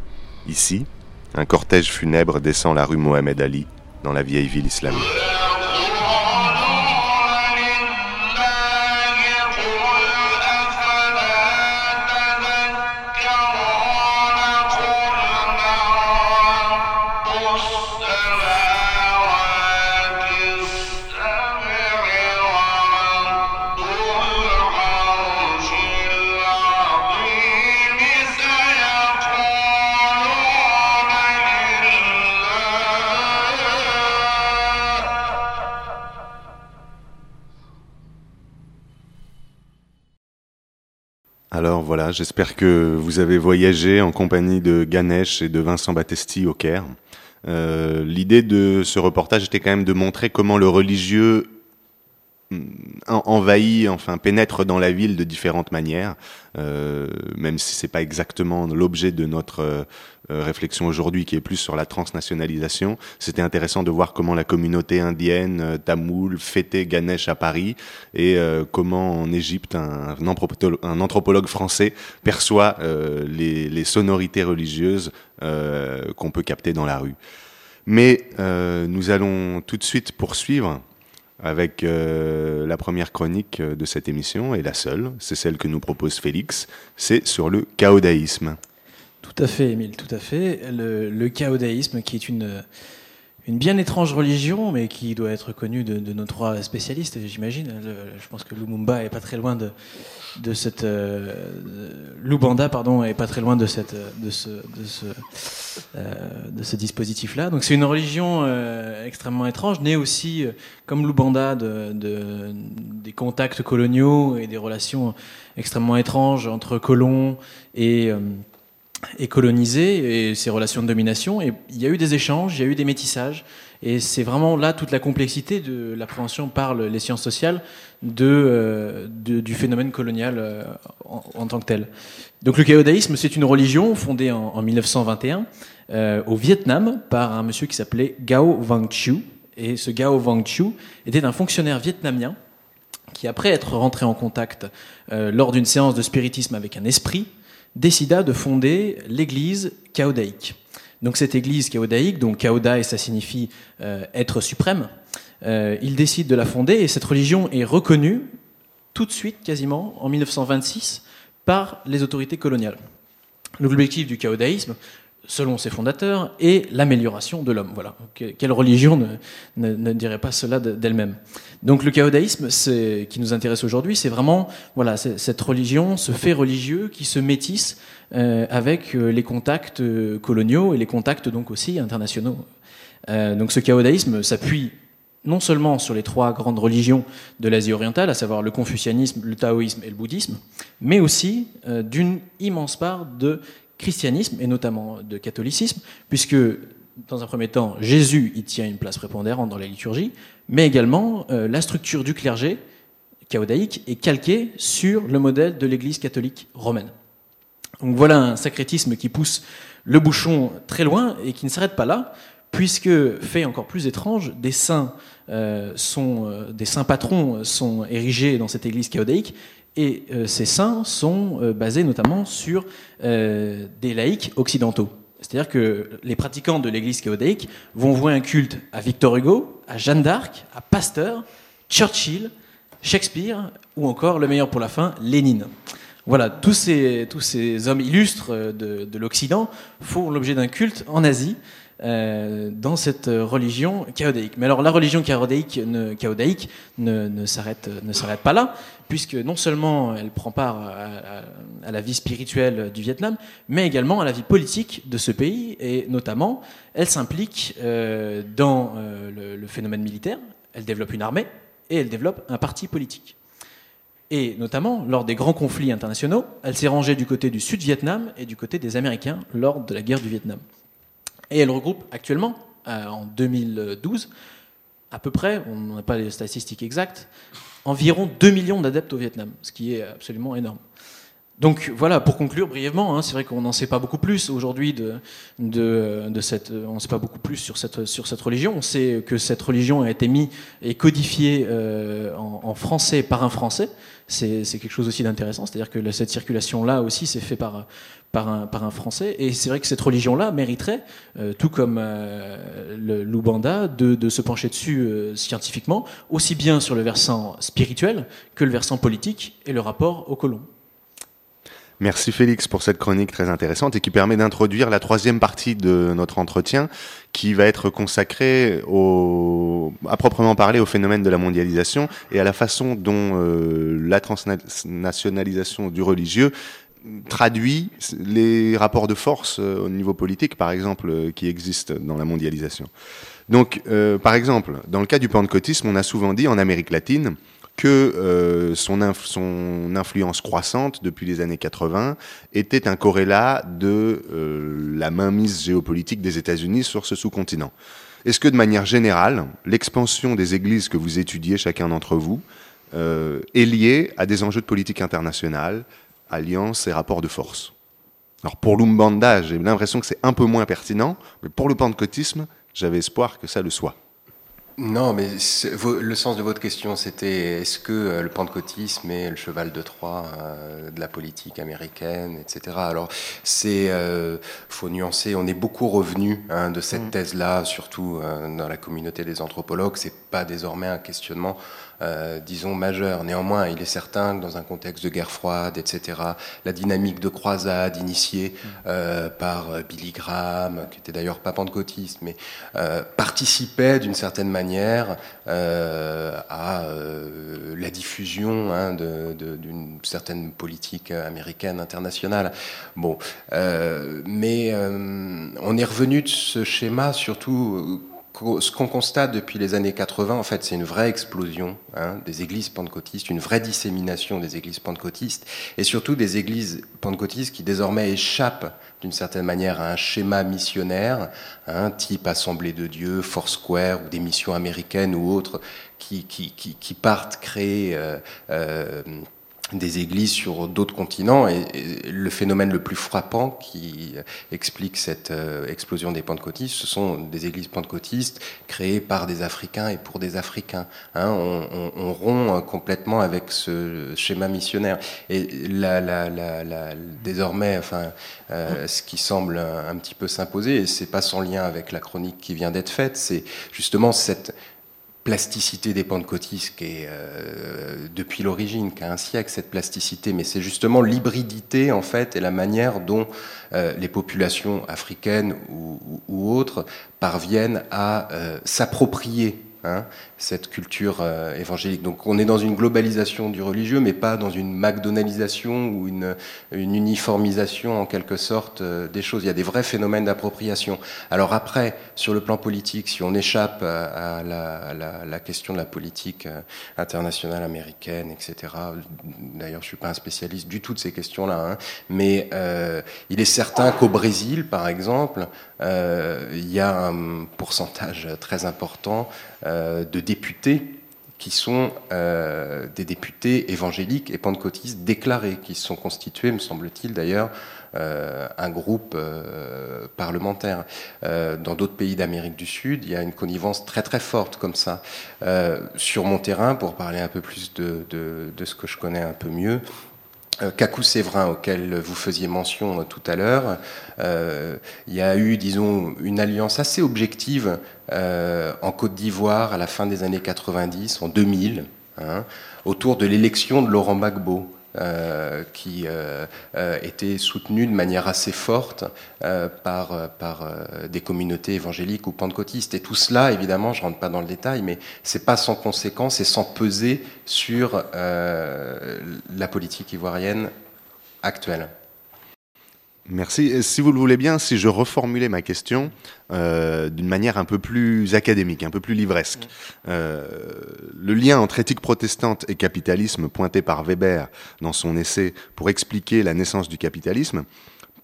Ici, un cortège funèbre descend la rue Mohamed Ali, dans la vieille ville islamique. Voilà, j'espère que vous avez voyagé en compagnie de Ganesh et de Vincent Battesti au Caire. Euh, L'idée de ce reportage était quand même de montrer comment le religieux envahit, enfin pénètre dans la ville de différentes manières, euh, même si c'est pas exactement l'objet de notre euh, euh, réflexion aujourd'hui, qui est plus sur la transnationalisation. C'était intéressant de voir comment la communauté indienne tamoule fêtait Ganesh à Paris et comment en Égypte un, anthropologue, français perçoit les, sonorités religieuses qu'on peut capter dans la rue. Mais nous allons tout de suite poursuivre avec euh, la première chronique euh, de cette émission, et la seule, c'est celle que nous propose Félix, c'est sur le chaodaïsme. Tout à fait, Émile, tout à fait. Le, le chaodaïsme, qui est une, une bien étrange religion, mais qui doit être connue de, nos trois spécialistes, j'imagine. Je pense que Lumumba est pas très loin de, de cette euh, Lubanda, pardon, est pas très loin de cette de ce de ce, euh, ce dispositif-là. Donc c'est une religion euh, extrêmement étrange, née aussi comme Lubanda de, des contacts coloniaux et des relations extrêmement étranges entre colons et et colonisé et ses relations de domination. Et il y a eu des échanges, il y a eu des métissages. Et c'est vraiment là toute la complexité de l'appréhension par les sciences sociales de, euh, du phénomène colonial euh, en, tant que tel. Donc le caodaïsme, c'est une religion fondée en, 1921 euh, au Vietnam par un monsieur qui s'appelait Gao Wang Chiu. Et ce Gao Wang Chiu était un fonctionnaire vietnamien qui, après être rentré en contact lors d'une séance de spiritisme avec un esprit, décida de fonder l'église chaodaïque. Donc cette église chaodaïque, donc chaoda et ça signifie euh, être suprême, euh, il décide de la fonder et cette religion est reconnue tout de suite, quasiment, en 1926, par les autorités coloniales. L'objectif du chaodaïsme, selon ses fondateurs, est l'amélioration de l'homme. Voilà. Quelle religion ne, dirait pas cela d'elle-même Donc le chaodaïsme, qui nous intéresse aujourd'hui, c'est vraiment voilà, cette religion, ce fait religieux qui se métisse euh, avec euh, les contacts euh, coloniaux et les contacts donc aussi internationaux. donc ce chaodaïsme s'appuie non seulement sur les trois grandes religions de l'Asie orientale, à savoir le confucianisme, le taoïsme et le bouddhisme, mais aussi d'une immense part de christianisme et notamment de catholicisme, puisque dans un premier temps, Jésus y tient une place prépondérante dans la liturgie, mais également euh, la structure du clergé chaodaïque est calquée sur le modèle de l'Église catholique romaine. Donc voilà un sacrétisme qui pousse le bouchon très loin et qui ne s'arrête pas là, puisque, fait encore plus étrange, des saints, euh, sont, euh, des saints patrons sont érigés dans cette Église chaodaïque, et euh, ces saints sont euh, basés notamment sur euh, des laïcs occidentaux. C'est-à-dire que les pratiquants de l'église chaodaïque vont vouer un culte à Victor Hugo, à Jeanne d'Arc, à Pasteur, Churchill, Shakespeare ou encore, le meilleur pour la fin, Lénine. Voilà, tous ces, hommes illustres de l'Occident font l'objet d'un culte en Asie euh, dans cette religion chaodaïque. Mais alors la religion ne, chaodaïque ne, s'arrête pas là, puisque non seulement elle prend part à, la vie spirituelle du Vietnam, mais également à la vie politique de ce pays, et notamment elle s'implique euh, dans euh, le, le phénomène militaire, elle développe une armée, et elle développe un parti politique. Et notamment, lors des grands conflits internationaux, elle s'est rangée du côté du Sud-Vietnam et du côté des Américains lors de la guerre du Vietnam. Et elle regroupe actuellement, euh, en 2012, à peu près, on n'a pas les statistiques exactes, environ 2 millions d'adeptes au Vietnam, ce qui est absolument énorme. Donc voilà, pour conclure brièvement, hein, c'est vrai qu'on n'en sait pas beaucoup plus aujourd'hui de, de, cette, on sait pas beaucoup plus sur cette, sur cette religion. On sait que cette religion a été mise et codifiée euh, en, français par un Français. C'est quelque chose aussi d'intéressant, c'est-à-dire que cette circulation-là aussi s'est fait par, par un, Français. Et c'est vrai que cette religion-là mériterait, euh, tout comme euh, de, de, se pencher dessus euh, scientifiquement, aussi bien sur le versant spirituel que le versant politique et le rapport aux colons. Merci Félix pour cette chronique très intéressante et qui permet d'introduire la troisième partie de notre entretien qui va être consacrée à proprement parler au phénomène de la mondialisation et à la façon dont la transnationalisation du religieux traduit les rapports de force euh, au niveau politique, par exemple, euh, qui existent dans la mondialisation. Donc, euh, par exemple, dans le cas du pentecôtisme, on a souvent dit en Amérique latine que son, son, influence croissante depuis les années 80 était un corrélat de la mainmise géopolitique des États-Unis sur ce sous-continent. Est-ce que de manière générale, l'expansion des églises que vous étudiez chacun d'entre vous est liée à des enjeux de politique internationale, alliance et rapport de force? Alors pour l'Umbanda, j'ai l'impression que c'est un peu moins pertinent, mais pour le pentecôtisme, j'avais espoir que ça le soit. Non, mais le sens de votre question, c'était est-ce que euh, le pentecôtisme est le cheval de Troie euh, de la politique américaine, etc. Alors, c'est euh, faut nuancer. On est beaucoup revenu hein, de cette mm. thèse-là, surtout dans la communauté des anthropologues. C'est pas désormais un questionnement disons, majeur. Néanmoins, il est certain que dans un contexte de guerre froide, etc., la dynamique de croisade initiée euh, par Billy Graham, qui était d'ailleurs pas pentecôtiste, mais participait d'une certaine manière à la diffusion hein, d'une certaine politique américaine internationale. Bon, mais on est revenu de ce schéma surtout ce qu'on constate depuis les années 80, en fait, c'est une vraie explosion hein, des églises pentecôtistes, une vraie dissémination des églises pentecôtistes, et surtout des églises pentecôtistes qui désormais échappent d'une certaine manière à un schéma missionnaire, hein, type Assemblée de Dieu, Foursquare ou des missions américaines ou autres, qui, qui, qui, partent créer euh, euh, des églises sur d'autres continents et, le phénomène le plus frappant qui explique cette euh, explosion des pentecôtistes, ce sont des églises pentecôtistes créées par des Africains et pour des Africains. Hein. on, rompt complètement avec ce schéma missionnaire. Et la, désormais, enfin, euh, ce qui semble un, un petit peu s'imposer, et c'est pas sans lien avec la chronique qui vient d'être faite, c'est justement cette plasticité des pentecôtistes qui est depuis l'origine, qui a un siècle cette plasticité, mais c'est justement l'hybridité en fait et la manière dont euh, les populations africaines ou, ou, autres parviennent à euh, s'approprier Hein, cette culture euh, évangélique. Donc on est dans une globalisation du religieux, mais pas dans une McDonaldisation ou une, une uniformisation en quelque sorte euh, des choses. Il y a des vrais phénomènes d'appropriation. Alors après, sur le plan politique, si on échappe à, la, la, question de la politique euh, internationale américaine, etc. D'ailleurs, je suis pas un spécialiste du tout de ces questions-là, hein, mais il est certain qu'au Brésil, par exemple, il y a un pourcentage très important euh, de députés qui sont euh, des députés évangéliques et pentecôtistes déclarés, qui sont constitués, me semble-t-il d'ailleurs, euh, un groupe parlementaire. dans d'autres pays d'Amérique du Sud, il y a une connivence très très forte comme ça. sur mon terrain, pour parler un peu plus de ce que je connais un peu mieux, Kakou euh, Séverin, auquel vous faisiez mention euh, tout à l'heure, euh, il y a eu, disons, une alliance assez objective en Côte d'Ivoire à la fin des années 90, en 2000, hein, autour de l'élection de Laurent Gbagbo. Euh, qui euh, euh, était soutenu de manière assez forte par, par des communautés évangéliques ou pentecôtistes. Et tout cela, évidemment, je ne rentre pas dans le détail, mais c'est pas sans conséquence et sans peser sur la politique ivoirienne actuelle. Merci. Si vous le voulez bien, si je reformulais ma question euh, d'une manière un peu plus académique, un peu plus livresque, euh, le lien entre éthique protestante et capitalisme pointé par Weber dans son essai pour expliquer la naissance du capitalisme,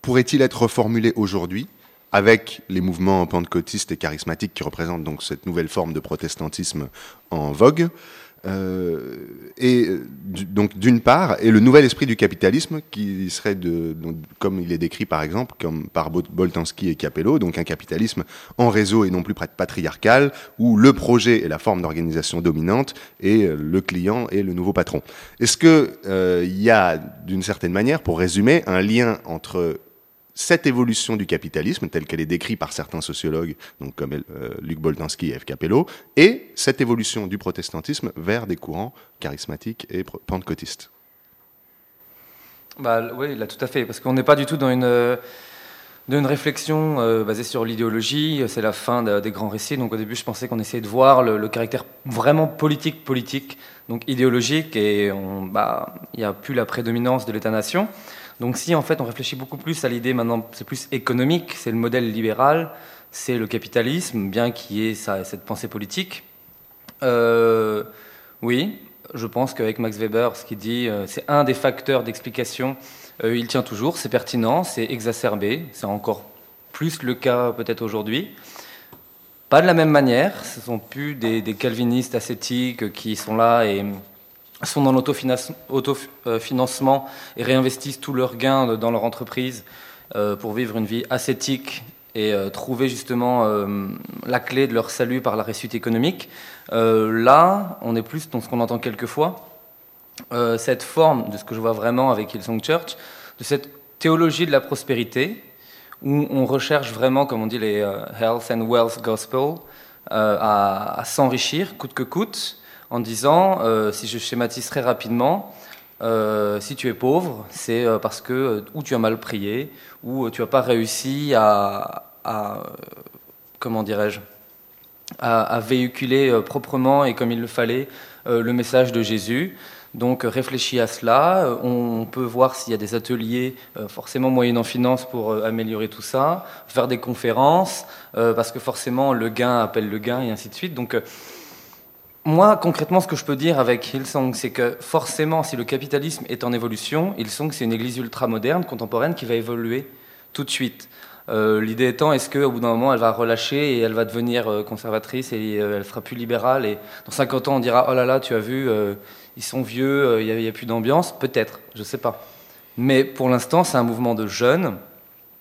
pourrait-il être reformulé aujourd'hui avec les mouvements pentecôtistes et charismatiques qui représentent donc cette nouvelle forme de protestantisme en vogue euh, et donc d'une part, et le nouvel esprit du capitalisme qui serait de, comme il est décrit par exemple, comme par Boltanski et Capello, donc un capitalisme en réseau et non plus patriarcal, où le projet est la forme d'organisation dominante et le client est le nouveau patron. Est-ce que euh, il y a d'une certaine manière, pour résumer, un lien entre cette évolution du capitalisme, telle qu'elle est décrite par certains sociologues, donc comme euh, Luc Boltanski et F. Capello, et cette évolution du protestantisme vers des courants charismatiques et pentecôtistes. Bah, oui, là, tout à fait, parce qu'on n'est pas du tout dans une, euh, réflexion euh, basée sur l'idéologie, c'est la fin des grands récits, donc au début je pensais qu'on essayait de voir le, caractère vraiment politique-politique, donc idéologique, et bah, il n'y a plus la prédominance de l'État-nation. Donc si en fait on réfléchit beaucoup plus à l'idée maintenant, c'est plus économique, c'est le modèle libéral, c'est le capitalisme, bien qu'il y ait cette pensée politique. Euh, oui, je pense qu'avec Max Weber, ce qu'il dit, euh, c'est un des facteurs d'explication. Euh, il tient toujours, c'est pertinent, c'est exacerbé, c'est encore plus le cas peut-être aujourd'hui. Pas de la même manière, ce sont plus des, des calvinistes ascétiques qui sont là et sont dans l'autofinancement et réinvestissent tous leurs gains dans leur entreprise euh, pour vivre une vie ascétique et euh, trouver justement euh, la clé de leur salut par la réussite économique. là, on est plus dans ce qu'on entend quelquefois, cette forme de ce que je vois vraiment avec Hillsong Church, de cette théologie de la prospérité, où on recherche vraiment, comme on dit, les health and wealth gospel, à s'enrichir coûte que coûte, en disant, si je schématise très rapidement, si tu es pauvre, c'est parce que ou tu as mal prié, ou tu n'as pas réussi à, comment dirais-je, à, véhiculer proprement et comme il le fallait le message de Jésus. Donc réfléchis à cela. On peut voir s'il y a des ateliers, euh, forcément moyennant finance, pour euh, améliorer tout ça. Faire des conférences, euh, parce que forcément le gain appelle le gain et ainsi de suite. Donc moi, concrètement, ce que je peux dire avec Hillsong, c'est que forcément, si le capitalisme est en évolution, Hillsong, c'est une église ultra-moderne, contemporaine, qui va évoluer tout de suite. L'idée étant, est-ce qu'au bout d'un moment, elle va relâcher et elle va devenir conservatrice et elle sera plus libérale et dans 50 ans, on dira, oh là là, tu as vu, ils sont vieux, euh, il n'y a, plus d'ambiance, peut-être, je ne sais pas. Mais pour l'instant, c'est un mouvement de jeunes,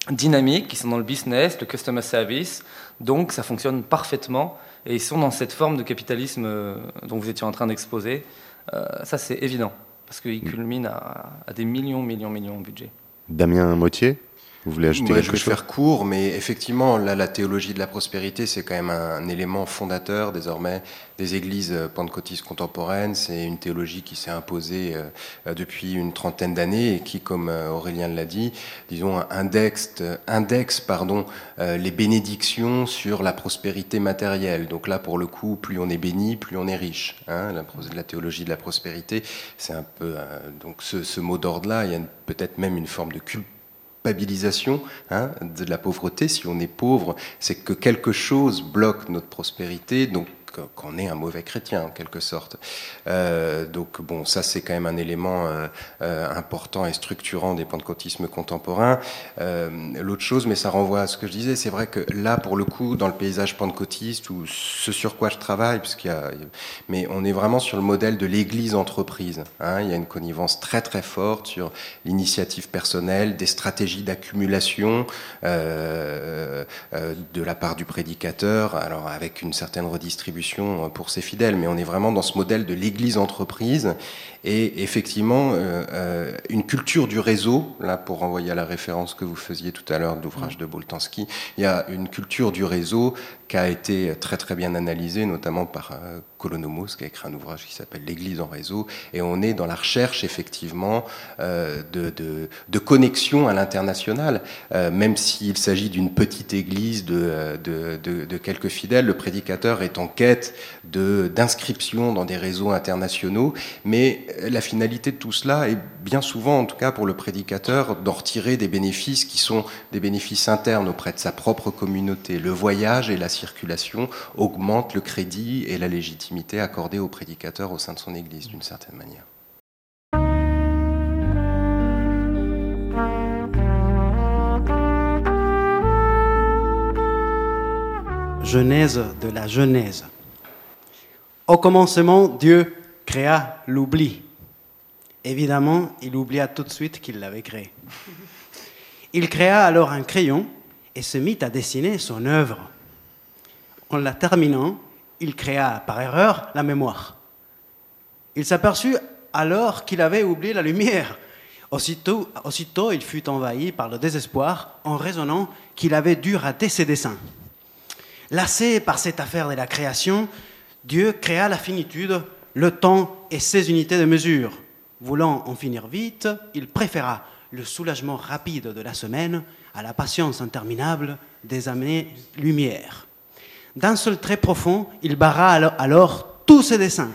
dynamiques, qui sont dans le business, le customer service, donc ça fonctionne parfaitement, et ils sont dans cette forme de capitalisme euh, dont vous étiez en train d'exposer. Euh, ça, c'est évident, parce qu'ils culminent à, à, des millions, millions, millions de budget. Damien Mottier vous voulez ajouter quelque je vais faire court, mais effectivement, là, la théologie de la prospérité, c'est quand même un, élément fondateur désormais des églises pentecôtistes contemporaines. C'est une théologie qui s'est imposée euh, depuis une trentaine d'années et qui, comme euh, Aurélien l'a dit, disons, indexe, indexe pardon, euh, les bénédictions sur la prospérité matérielle. Donc là, pour le coup, plus on est béni, plus on est riche. Hein, la, la, théologie de la prospérité, c'est un peu donc ce, ce mot d'ordre-là. Il y a peut-être même une forme de culte culpabilisation hein, de la pauvreté. Si on est pauvre, c'est que quelque chose bloque notre prospérité. Qu'on est un mauvais chrétien en quelque sorte. Euh, donc bon, ça c'est quand même un élément euh, euh, important et structurant des pentecôtismes contemporains. L'autre chose, mais ça renvoie à ce que je disais, c'est vrai que là pour le coup, dans le paysage pentecôtiste ou ce sur quoi je travaille, puisqu'il y a, mais on est vraiment sur le modèle de l'Église entreprise. Hein. il y a une connivence très très forte sur l'initiative personnelle, des stratégies d'accumulation de la part du prédicateur, alors avec une certaine redistribution pour ses fidèles, mais on est vraiment dans ce modèle de l'Église entreprise et effectivement euh, euh, une culture du réseau. Là, pour renvoyer à la référence que vous faisiez tout à l'heure de l'ouvrage de Boltanski, il y a une culture du réseau qui a été très très bien analysée, notamment par euh, Colonomos, qui a écrit un ouvrage qui s'appelle L'Église en réseau, et on est dans la recherche effectivement de, de, de, connexion à l'international, même s'il s'agit d'une petite église de, de, quelques fidèles, le prédicateur est en quête d'inscription dans des réseaux internationaux, mais la finalité de tout cela est bien souvent, en tout cas pour le prédicateur, d'en retirer des bénéfices qui sont des bénéfices internes auprès de sa propre communauté. Le voyage et la circulation augmentent le crédit et la légitimité accordée au prédicateur au sein de son Église, d'une certaine manière. Genèse de la Genèse. Au commencement, Dieu créa l'oubli. Évidemment, il oublia tout de suite qu'il l'avait créé. Il créa alors un crayon et se mit à dessiner son œuvre. En la terminant, il créa par erreur la mémoire. Il s'aperçut alors qu'il avait oublié la lumière. Aussitôt, aussitôt, il fut envahi par le désespoir en raisonnant qu'il avait dû rater ses dessins. Lassé par cette affaire de la création, Dieu créa la finitude le temps et ses unités de mesure. Voulant en finir vite, il préféra le soulagement rapide de la semaine à la patience interminable des années-lumière. D'un seul trait profond, il barra alors tous ses dessins.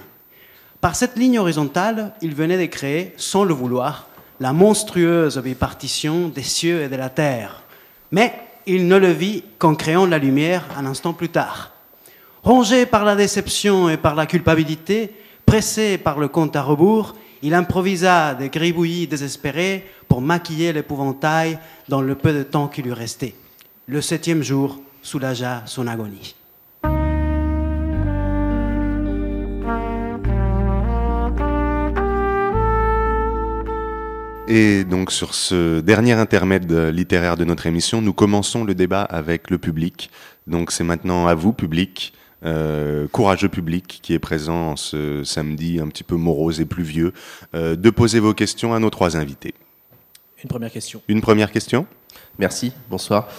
Par cette ligne horizontale, il venait de créer, sans le vouloir, la monstrueuse bipartition des cieux et de la terre. Mais il ne le vit qu'en créant la lumière un instant plus tard. Rongé par la déception et par la culpabilité, Pressé par le compte à rebours, il improvisa des gribouillis désespérés pour maquiller l'épouvantail dans le peu de temps qui lui restait. Le septième jour soulagea son agonie. Et donc sur ce dernier intermède littéraire de notre émission, nous commençons le débat avec le public. Donc c'est maintenant à vous, public, euh, courageux public qui est présent ce samedi un petit peu morose et pluvieux, euh, de poser vos questions à nos trois invités. Une première question. Une première question? Merci, bonsoir.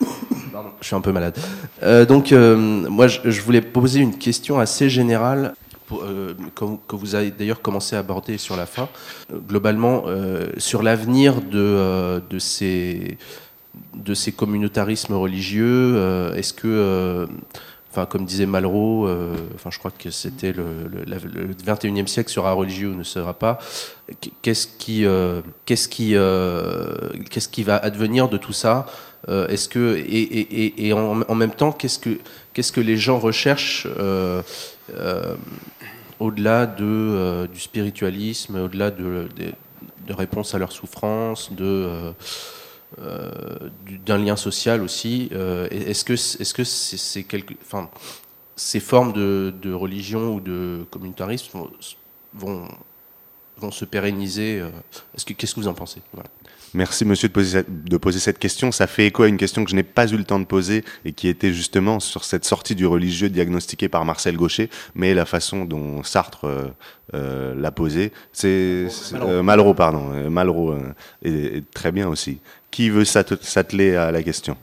je suis un peu malade. Euh, donc, moi, je, voulais poser une question assez générale que vous avez d'ailleurs commencé à aborder sur la fin, globalement, sur l'avenir de, ces, de ces communautarismes religieux, est-ce que Enfin, comme disait Malraux, euh, je crois que c'était le, le, 21e siècle sera religieux ou ne sera pas. Qu'est-ce qui, euh, qu'est-ce qui, euh, qu'est-ce qui va advenir de tout ça Est-ce que et, et en, même temps, qu'est-ce que, qu'est-ce que les gens recherchent au-delà de du spiritualisme, au-delà de, de, de réponses à leurs souffrances, de euh, d'un lien social aussi. Euh, est-ce que est-ce que ces formes de, religion ou de communautarisme vont, vont, se pérenniser euh, Est-ce que qu'est-ce que vous en pensez? Merci monsieur de poser, de poser, cette question. Ça fait écho à une question que je n'ai pas eu le temps de poser et qui était justement sur cette sortie du religieux diagnostiquée par Marcel Gaucher, mais la façon dont Sartre l'a posée, c'est Malraux. pardon, Malraux est, très bien aussi. Qui veut s'atteler à la question?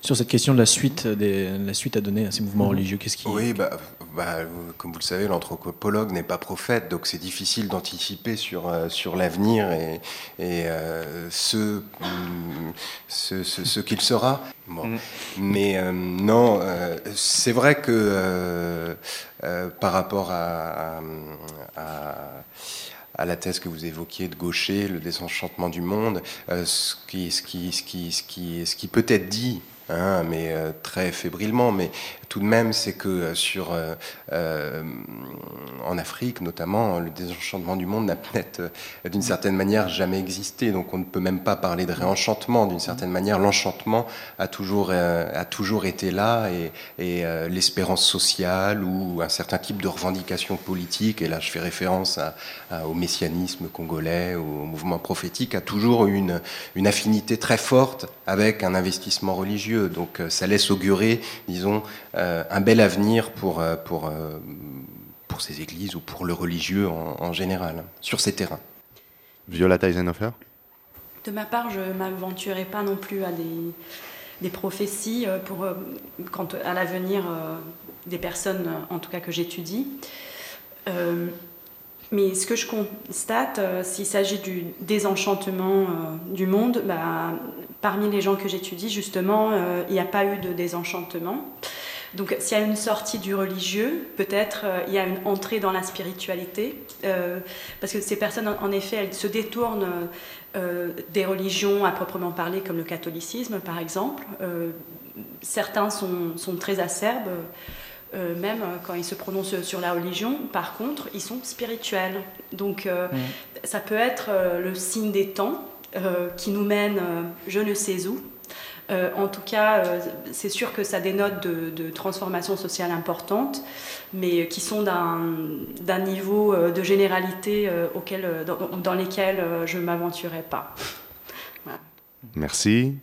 Sur cette question de la suite, des, la suite à donner à ces mouvements religieux, qu'est-ce qui... Oui, bah, bah, comme vous le savez, l'anthropologue n'est pas prophète, donc c'est difficile d'anticiper sur, euh, sur l'avenir et, et euh, ce, ce, ce, qu'il sera. Bon. Mm. Mais euh, non, c'est vrai que par rapport à, à à la thèse que vous évoquiez de Gaucher, le désenchantement du monde, ce, qui, ce, qui, ce, qui, ce, qui, ce qui peut être dit Hein, mais euh, très fébrilement. Mais tout de même, c'est que euh, sur, euh, en Afrique, notamment, le désenchantement du monde n'a peut-être, d'une certaine manière, jamais existé. Donc, on ne peut même pas parler de réenchantement. D'une certaine manière, l'enchantement a toujours, a toujours été là, et, l'espérance sociale ou un certain type de revendication politique. Et là, je fais référence au messianisme congolais, au mouvement prophétique, a toujours une, une affinité très forte avec un investissement religieux. Donc euh, ça laisse augurer, disons, euh, un bel avenir pour, euh, pour, pour ces églises ou pour le religieux en, général, sur ces terrains. Viola Eisenhofer De ma part, je ne m'aventurerai pas non plus à des, des prophéties pour, quant à l'avenir des personnes, en tout cas que j'étudie. Mais ce que je constate, s'il s'agit du désenchantement du monde, bah, parmi les gens que j'étudie, justement, euh, il n'y a pas eu de désenchantement. Donc s'il y a une sortie du religieux, peut-être euh, il y a une entrée dans la spiritualité, euh, parce que ces personnes, en effet, elles se détournent des religions à proprement parler, comme le catholicisme, par exemple. certains sont, très acerbes. Même quand ils se prononcent sur la religion, par contre, ils sont spirituels. Donc, mmh. ça peut être le signe des temps, euh, qui nous mène euh, je ne sais où. Euh, en tout cas, c'est sûr que ça dénote de, de transformations sociales importantes, mais qui sont d'un niveau de généralité auquel, dans, lesquels je ne m'aventurerai pas. Merci.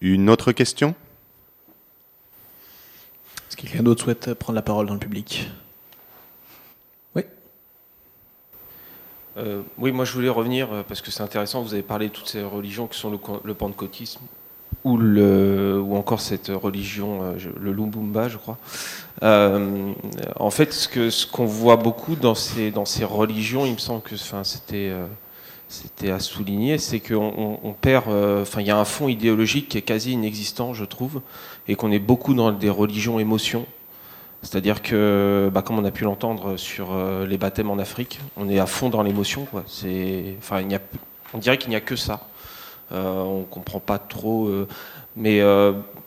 Une autre question? Quelqu'un d'autre souhaite prendre la parole dans le public? Euh, oui, moi je voulais revenir, euh, parce que c'est intéressant, vous avez parlé de toutes ces religions qui sont le, le pentecôtisme, ou, le, ou encore cette religion, euh, le Lumbumba, je crois. en fait, ce qu'on ce voit beaucoup dans ces, dans ces religions, il me semble que c'était c'était à souligner, c'est qu'on on perd, enfin il y a un fond idéologique qui est quasi inexistant, je trouve, et qu'on est beaucoup dans des religions émotions. C'est-à-dire que, bah, comme on a pu l'entendre sur euh, les baptêmes en Afrique, on est à fond dans l'émotion. On dirait qu'il n'y a que ça. Euh, on ne comprend pas trop. Euh, mais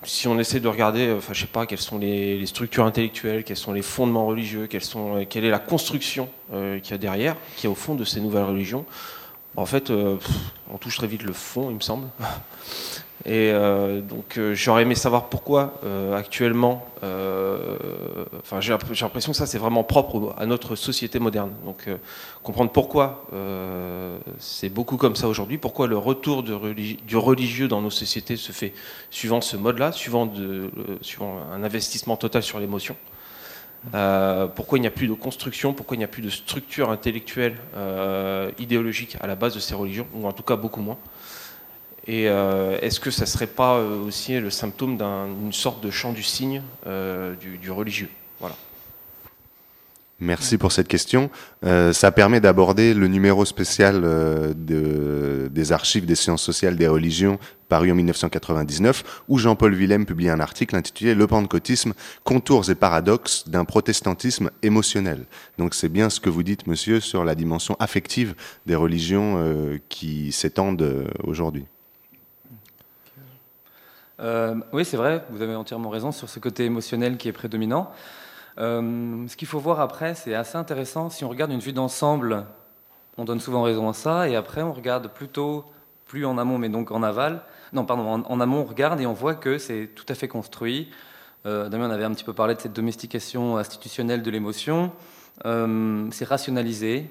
si on essaie de regarder, enfin, je sais pas, quelles sont les, structures intellectuelles, quels sont les fondements religieux, sont, quelle est la construction qu'il y a derrière, qui est au fond de ces nouvelles religions, en fait, on touche très vite le fond, il me semble. Et euh, donc euh, j'aurais aimé savoir pourquoi euh, actuellement, enfin j'ai l'impression que ça c'est vraiment propre à notre société moderne. Donc comprendre pourquoi c'est beaucoup comme ça aujourd'hui, pourquoi le retour du religieux dans nos sociétés se fait suivant ce mode-là, suivant, un investissement total sur l'émotion. Pourquoi il n'y a plus de construction, pourquoi il n'y a plus de structure intellectuelle, idéologique à la base de ces religions, ou en tout cas beaucoup moins. Et euh, est-ce que ça ne serait pas euh, aussi le symptôme d'une sorte de chant du cygne euh, du, religieux? Voilà. Merci pour cette question. Euh, ça permet d'aborder le numéro spécial euh, de, des archives des sciences sociales des religions paru en 1999, où Jean-Paul Willem publie un article intitulé Le pentecôtisme, contours et paradoxes d'un protestantisme émotionnel. Donc c'est bien ce que vous dites, monsieur, sur la dimension affective des religions euh, qui s'étendent aujourd'hui. Oui, c'est vrai, vous avez entièrement raison sur ce côté émotionnel qui est prédominant. Euh, ce qu'il faut voir après, c'est assez intéressant. Si on regarde une vue d'ensemble, on donne souvent raison à ça, et après on regarde plutôt plus en amont, mais donc en aval. Non, pardon, en, amont, on regarde et on voit que c'est tout à fait construit. Euh, Damien, on avait un petit peu parlé de cette domestication institutionnelle de l'émotion. Euh, c'est rationalisé.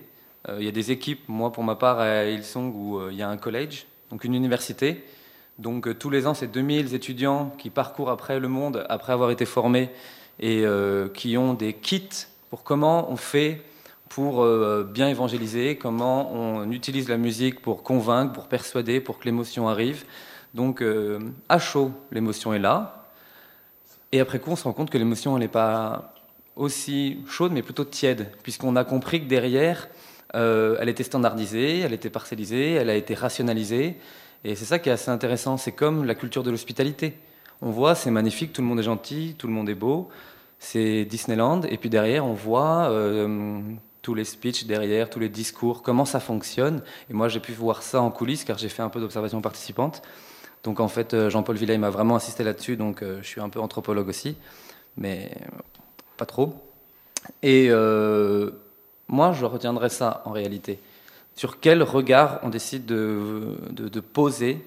Il y a des équipes, moi pour ma part à Hillsong, où il y a un collège, donc une université. Donc tous les ans, c'est 2000 étudiants qui parcourent après le monde, après avoir été formés et euh, qui ont des kits pour comment on fait pour euh, bien évangéliser, comment on utilise la musique pour convaincre, pour persuader, pour que l'émotion arrive. Donc euh, à chaud, l'émotion est là. Et après coup, on se rend compte que l'émotion, elle n'est pas aussi chaude, mais plutôt tiède, puisqu'on a compris que derrière, elle était standardisée, elle était parcellisée, elle a été rationalisée. Et c'est ça qui est assez intéressant. C'est comme la culture de l'hospitalité. On voit, c'est magnifique, tout le monde est gentil, tout le monde est beau. C'est Disneyland. Et puis derrière, on voit euh, tous les speeches derrière, tous les discours, comment ça fonctionne. Et moi, j'ai pu voir ça en coulisses car j'ai fait un peu d'observation participante. Donc en fait, euh, Jean-Paul Villay m'a vraiment insisté là-dessus. Donc euh, je suis un peu anthropologue aussi, mais pas trop. Et moi, je retiendrai ça en réalité. Sur quel regard on décide de, de poser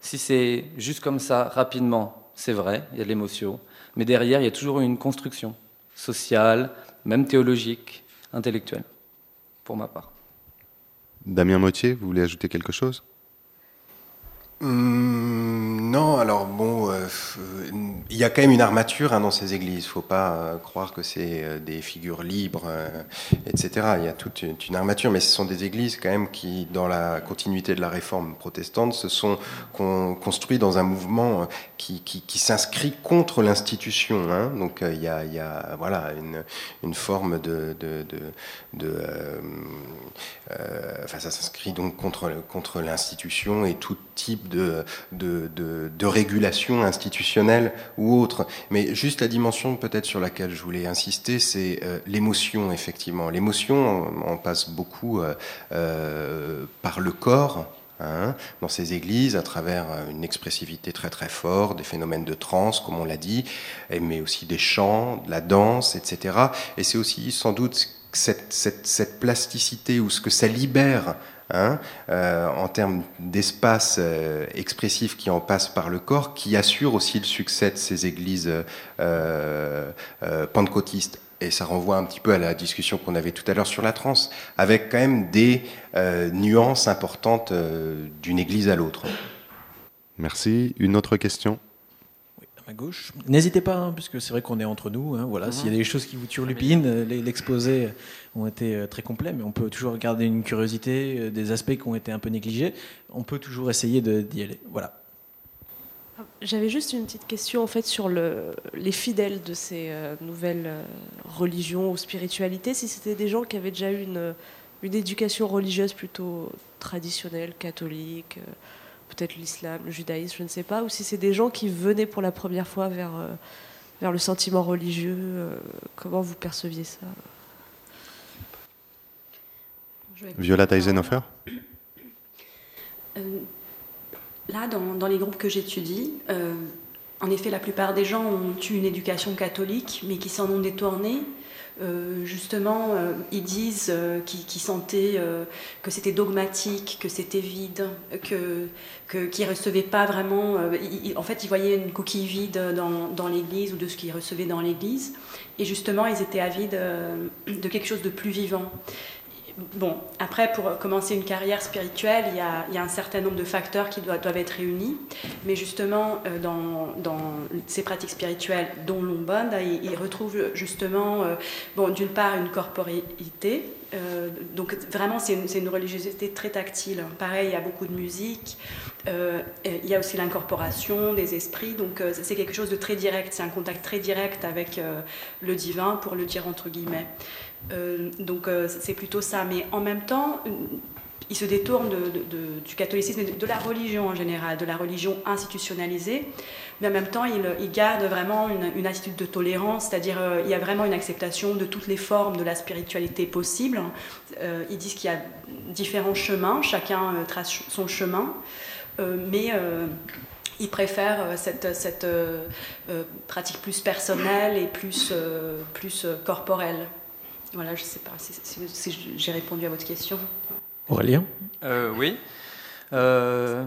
si c'est juste comme ça, rapidement, c'est vrai, il y a de l'émotion, mais derrière, il y a toujours une construction sociale, même théologique, intellectuelle, pour ma part. Damien Mottier, vous voulez ajouter quelque chose? Hum, non, alors bon, euh, il y a quand même une armature hein, dans ces églises. Il ne faut pas euh, croire que c'est euh, des figures libres, etc. Il y a toute une, armature, mais ce sont des églises quand même qui, dans la continuité de la réforme protestante, se sont construits dans un mouvement qui, s'inscrit contre l'institution. Hein. Donc il y, a, voilà une, forme de, enfin ça s'inscrit donc contre contre l'institution et tout type de, régulation institutionnelle ou autre. Mais juste la dimension peut-être sur laquelle je voulais insister, c'est euh, l'émotion, effectivement. L'émotion, on, passe beaucoup euh, euh, par le corps. Hein, dans ces églises, à travers une expressivité très très forte, des phénomènes de transe, comme on l'a dit, mais aussi des chants, de la danse, etc. Et c'est aussi sans doute cette, plasticité ou ce que ça libère Hein, euh, en termes d'espace euh, expressif qui en passe par le corps, qui assure aussi le succès de ces églises euh, pentecôtistes. Et ça renvoie un petit peu à la discussion qu'on avait tout à l'heure sur la transe, avec quand même des nuances importantes d'une église à l'autre. Merci. Une autre question? Gauche. N'hésitez pas, hein, puisque c'est vrai qu'on est entre nous. Hein, voilà, S'il y a des choses qui vous turlupinent, euh, l'exposé ont été euh, très complets, mais on peut toujours garder une curiosité, euh, des aspects qui ont été un peu négligés. On peut toujours essayer d'y aller. Voilà. J'avais juste une petite question en fait sur le, les fidèles de ces nouvelles religions ou spiritualités. Si c'était des gens qui avaient déjà eu une, une éducation religieuse plutôt traditionnelle, catholique peut-être l'islam, le judaïsme, je ne sais pas, ou si c'est des gens qui venaient pour la première fois vers, euh, vers le sentiment religieux. Euh, comment vous perceviez ça? Viola Eisenhofer euh, Là, dans, dans, les groupes que j'étudie, en effet, la plupart des gens ont eu une éducation catholique, mais qui s'en ont détourné euh, justement, euh, ils disent euh, qu'ils sentaient que c'était dogmatique, que c'était vide, que qu'ils ne recevaient pas vraiment. en fait, ils voyaient une coquille vide dans, dans l'église ou de ce qu'ils recevaient dans l'église. Et justement, ils étaient avides de quelque chose de plus vivant. Bon, après, pour commencer une carrière spirituelle, il y a, un certain nombre de facteurs qui doivent, être réunis. Mais justement, euh, dans, ces pratiques spirituelles, dont l'Umbanda, il, retrouve justement, euh, bon, d'une part, une corporéité, Euh, donc vraiment, c'est une, religiosité très tactile. Pareil, il y a beaucoup de musique. Il y a aussi l'incorporation des esprits. Donc c'est quelque chose de très direct. C'est un contact très direct avec le divin, pour le dire entre guillemets. Donc c'est plutôt ça. Mais en même temps, il se détourne du catholicisme et de, la religion en général, de la religion institutionnalisée, mais en même temps, il, garde vraiment une, attitude de tolérance, c'est-à-dire euh, il y a vraiment une acceptation de toutes les formes de la spiritualité possible. Euh, ils disent qu'il y a différents chemins, chacun euh, trace son chemin, mais il préfère cette, pratique plus personnelle et plus corporelle. Voilà, je ne sais pas si j'ai répondu à votre question. Aurélien euh, Oui. Euh,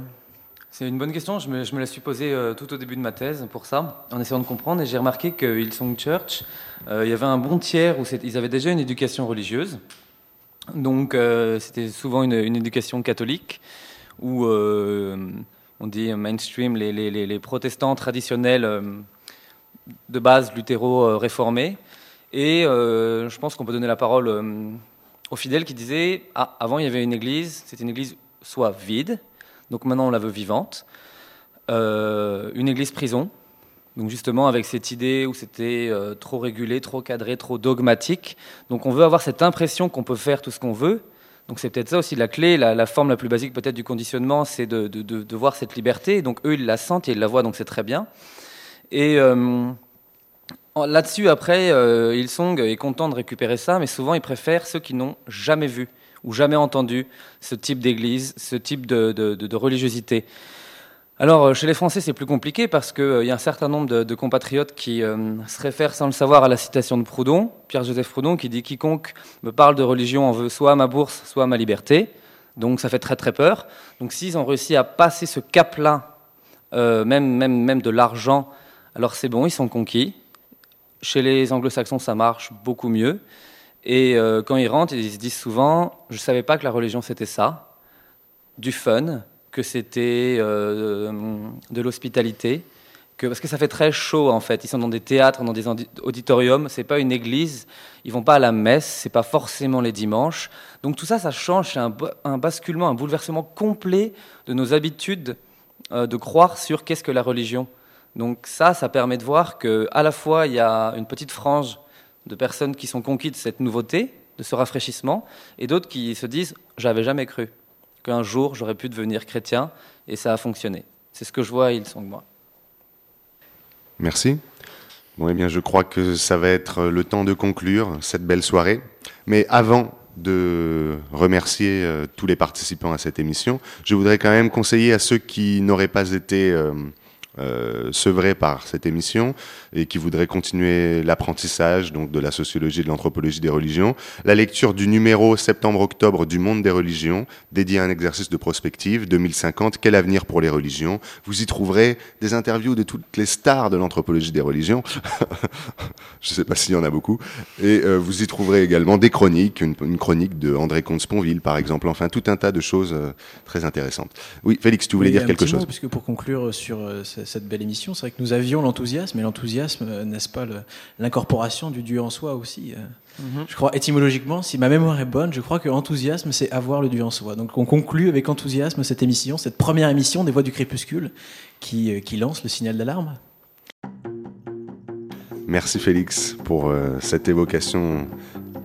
c'est une bonne question. Je me, je me la suis posée euh, tout au début de ma thèse pour ça, en essayant de comprendre. Et j'ai remarqué que Hillsong Church, il y avait un bon tiers où ils avaient déjà une éducation religieuse. Donc c'était souvent une, éducation catholique, où on dit mainstream, les, les, les protestants traditionnels de base luthéro-réformés. Et je pense qu'on peut donner la parole aux fidèles qui disaient Ah, avant il y avait une église, c'était une église soit vide, donc maintenant on la veut vivante, euh, une église prison, donc justement avec cette idée où c'était euh, trop régulé, trop cadré, trop dogmatique. Donc on veut avoir cette impression qu'on peut faire tout ce qu'on veut. Donc c'est peut-être ça aussi la clé, la, forme la plus basique peut-être du conditionnement, c'est de, de, voir cette liberté. Donc eux ils la sentent et ils la voient, donc c'est très bien. Et euh, Là-dessus, après, euh, Hillsong est content de récupérer ça, mais souvent ils préfèrent ceux qui n'ont jamais vu ou jamais entendu ce type d'église, ce type de, religiosité. Alors, euh, chez les Français, c'est plus compliqué parce qu'il euh, y a un certain nombre de, compatriotes qui se réfèrent sans le savoir à la citation de Proudhon, Pierre-Joseph Proudhon, qui dit Quiconque me parle de religion en veut soit ma bourse, soit ma liberté. Donc, ça fait très très peur. Donc, s'ils ont réussi à passer ce cap-là, même, même, même de l'argent, alors c'est bon, ils sont conquis. Chez les anglo-saxons, ça marche beaucoup mieux. Et euh, quand ils rentrent, ils se disent souvent Je ne savais pas que la religion c'était ça, du fun, que c'était euh, de l'hospitalité. Que, parce que ça fait très chaud en fait. Ils sont dans des théâtres, dans des auditoriums. C'est pas une église. Ils vont pas à la messe. C'est pas forcément les dimanches. Donc tout ça, ça change. C'est un, basculement, un bouleversement complet de nos habitudes euh, de croire sur qu'est-ce que la religion. Donc ça, ça permet de voir qu'à la fois, il y a une petite frange de personnes qui sont conquises de cette nouveauté, de ce rafraîchissement, et d'autres qui se disent j'avais jamais cru qu'un jour j'aurais pu devenir chrétien, et ça a fonctionné. C'est ce que je vois, ils sont que moi. Merci. Bon, eh bien, je crois que ça va être le temps de conclure cette belle soirée. Mais avant de remercier euh, tous les participants à cette émission, je voudrais quand même conseiller à ceux qui n'auraient pas été euh, sevrés par cette émission et qui voudraient continuer l'apprentissage donc de la sociologie et de l'anthropologie des religions, la lecture du numéro septembre-octobre du Monde des religions, dédié à un exercice de prospective 2050, quel avenir pour les religions? Vous y trouverez des interviews de toutes les stars de l'anthropologie des religions. Je ne sais pas s'il y en a beaucoup. Et euh, vous y trouverez également des chroniques, une, chronique de André Comte-Sponville par exemple, enfin tout un tas de choses euh, très intéressantes. Oui, Félix, tu voulais dire quelque chose? Puisque pour conclure sur cette belle émission. C'est vrai que nous avions l'enthousiasme, et l'enthousiasme, euh, n'est-ce pas, l'incorporation du Dieu en soi aussi. Euh. Mhm. Je crois étymologiquement, si ma mémoire est bonne, je crois que enthousiasme, c'est avoir le Dieu en soi. Donc on conclut avec enthousiasme cette émission, cette première émission des Voix du Crépuscule, qui, euh, qui lance le signal d'alarme. Merci Félix pour cette évocation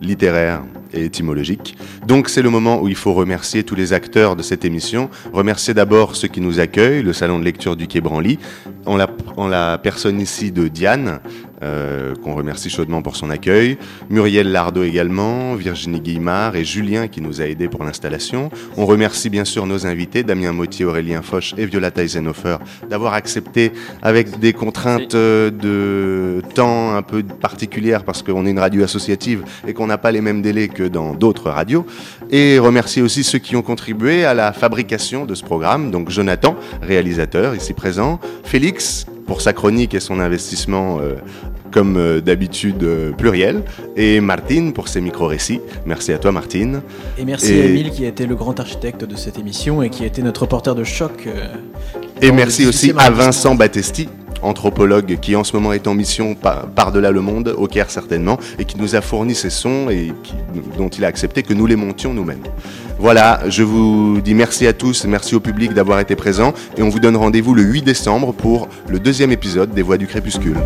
littéraire et étymologique. Donc c'est le moment où il faut remercier tous les acteurs de cette émission. Remercier d'abord ceux qui nous accueillent, le salon de lecture du Quai Branly, en la, la personne ici de Diane, euh, qu'on remercie chaudement pour son accueil, Muriel Lardo également, Virginie Guillemard et Julien qui nous a aidés pour l'installation. On remercie bien sûr nos invités, Damien Mottier, Aurélien Foch et Violetta Eisenhofer, d'avoir accepté avec des contraintes euh, de temps un peu particulières parce qu'on est une radio associative et qu'on n'a pas les mêmes délais que dans d'autres radios. Et remercier aussi ceux qui ont contribué à la fabrication de ce programme, donc Jonathan, réalisateur ici présent, Félix, pour sa chronique et son investissement, euh, comme euh, d'habitude, euh, pluriel. Et Martine pour ses micro-récits. Merci à toi, Martine. Et merci à Emile qui a été le grand architecte de cette émission et qui a été notre porteur de choc. et merci aussi à Vincent Battesti anthropologue qui en ce moment est en mission par-delà le monde, au Caire certainement, et qui nous a fourni ces sons et dont il a accepté que nous les montions nous-mêmes. Voilà, je vous dis merci à tous, merci au public d'avoir été présent, et on vous donne rendez-vous le 8 décembre pour le deuxième épisode des Voix du Crépuscule.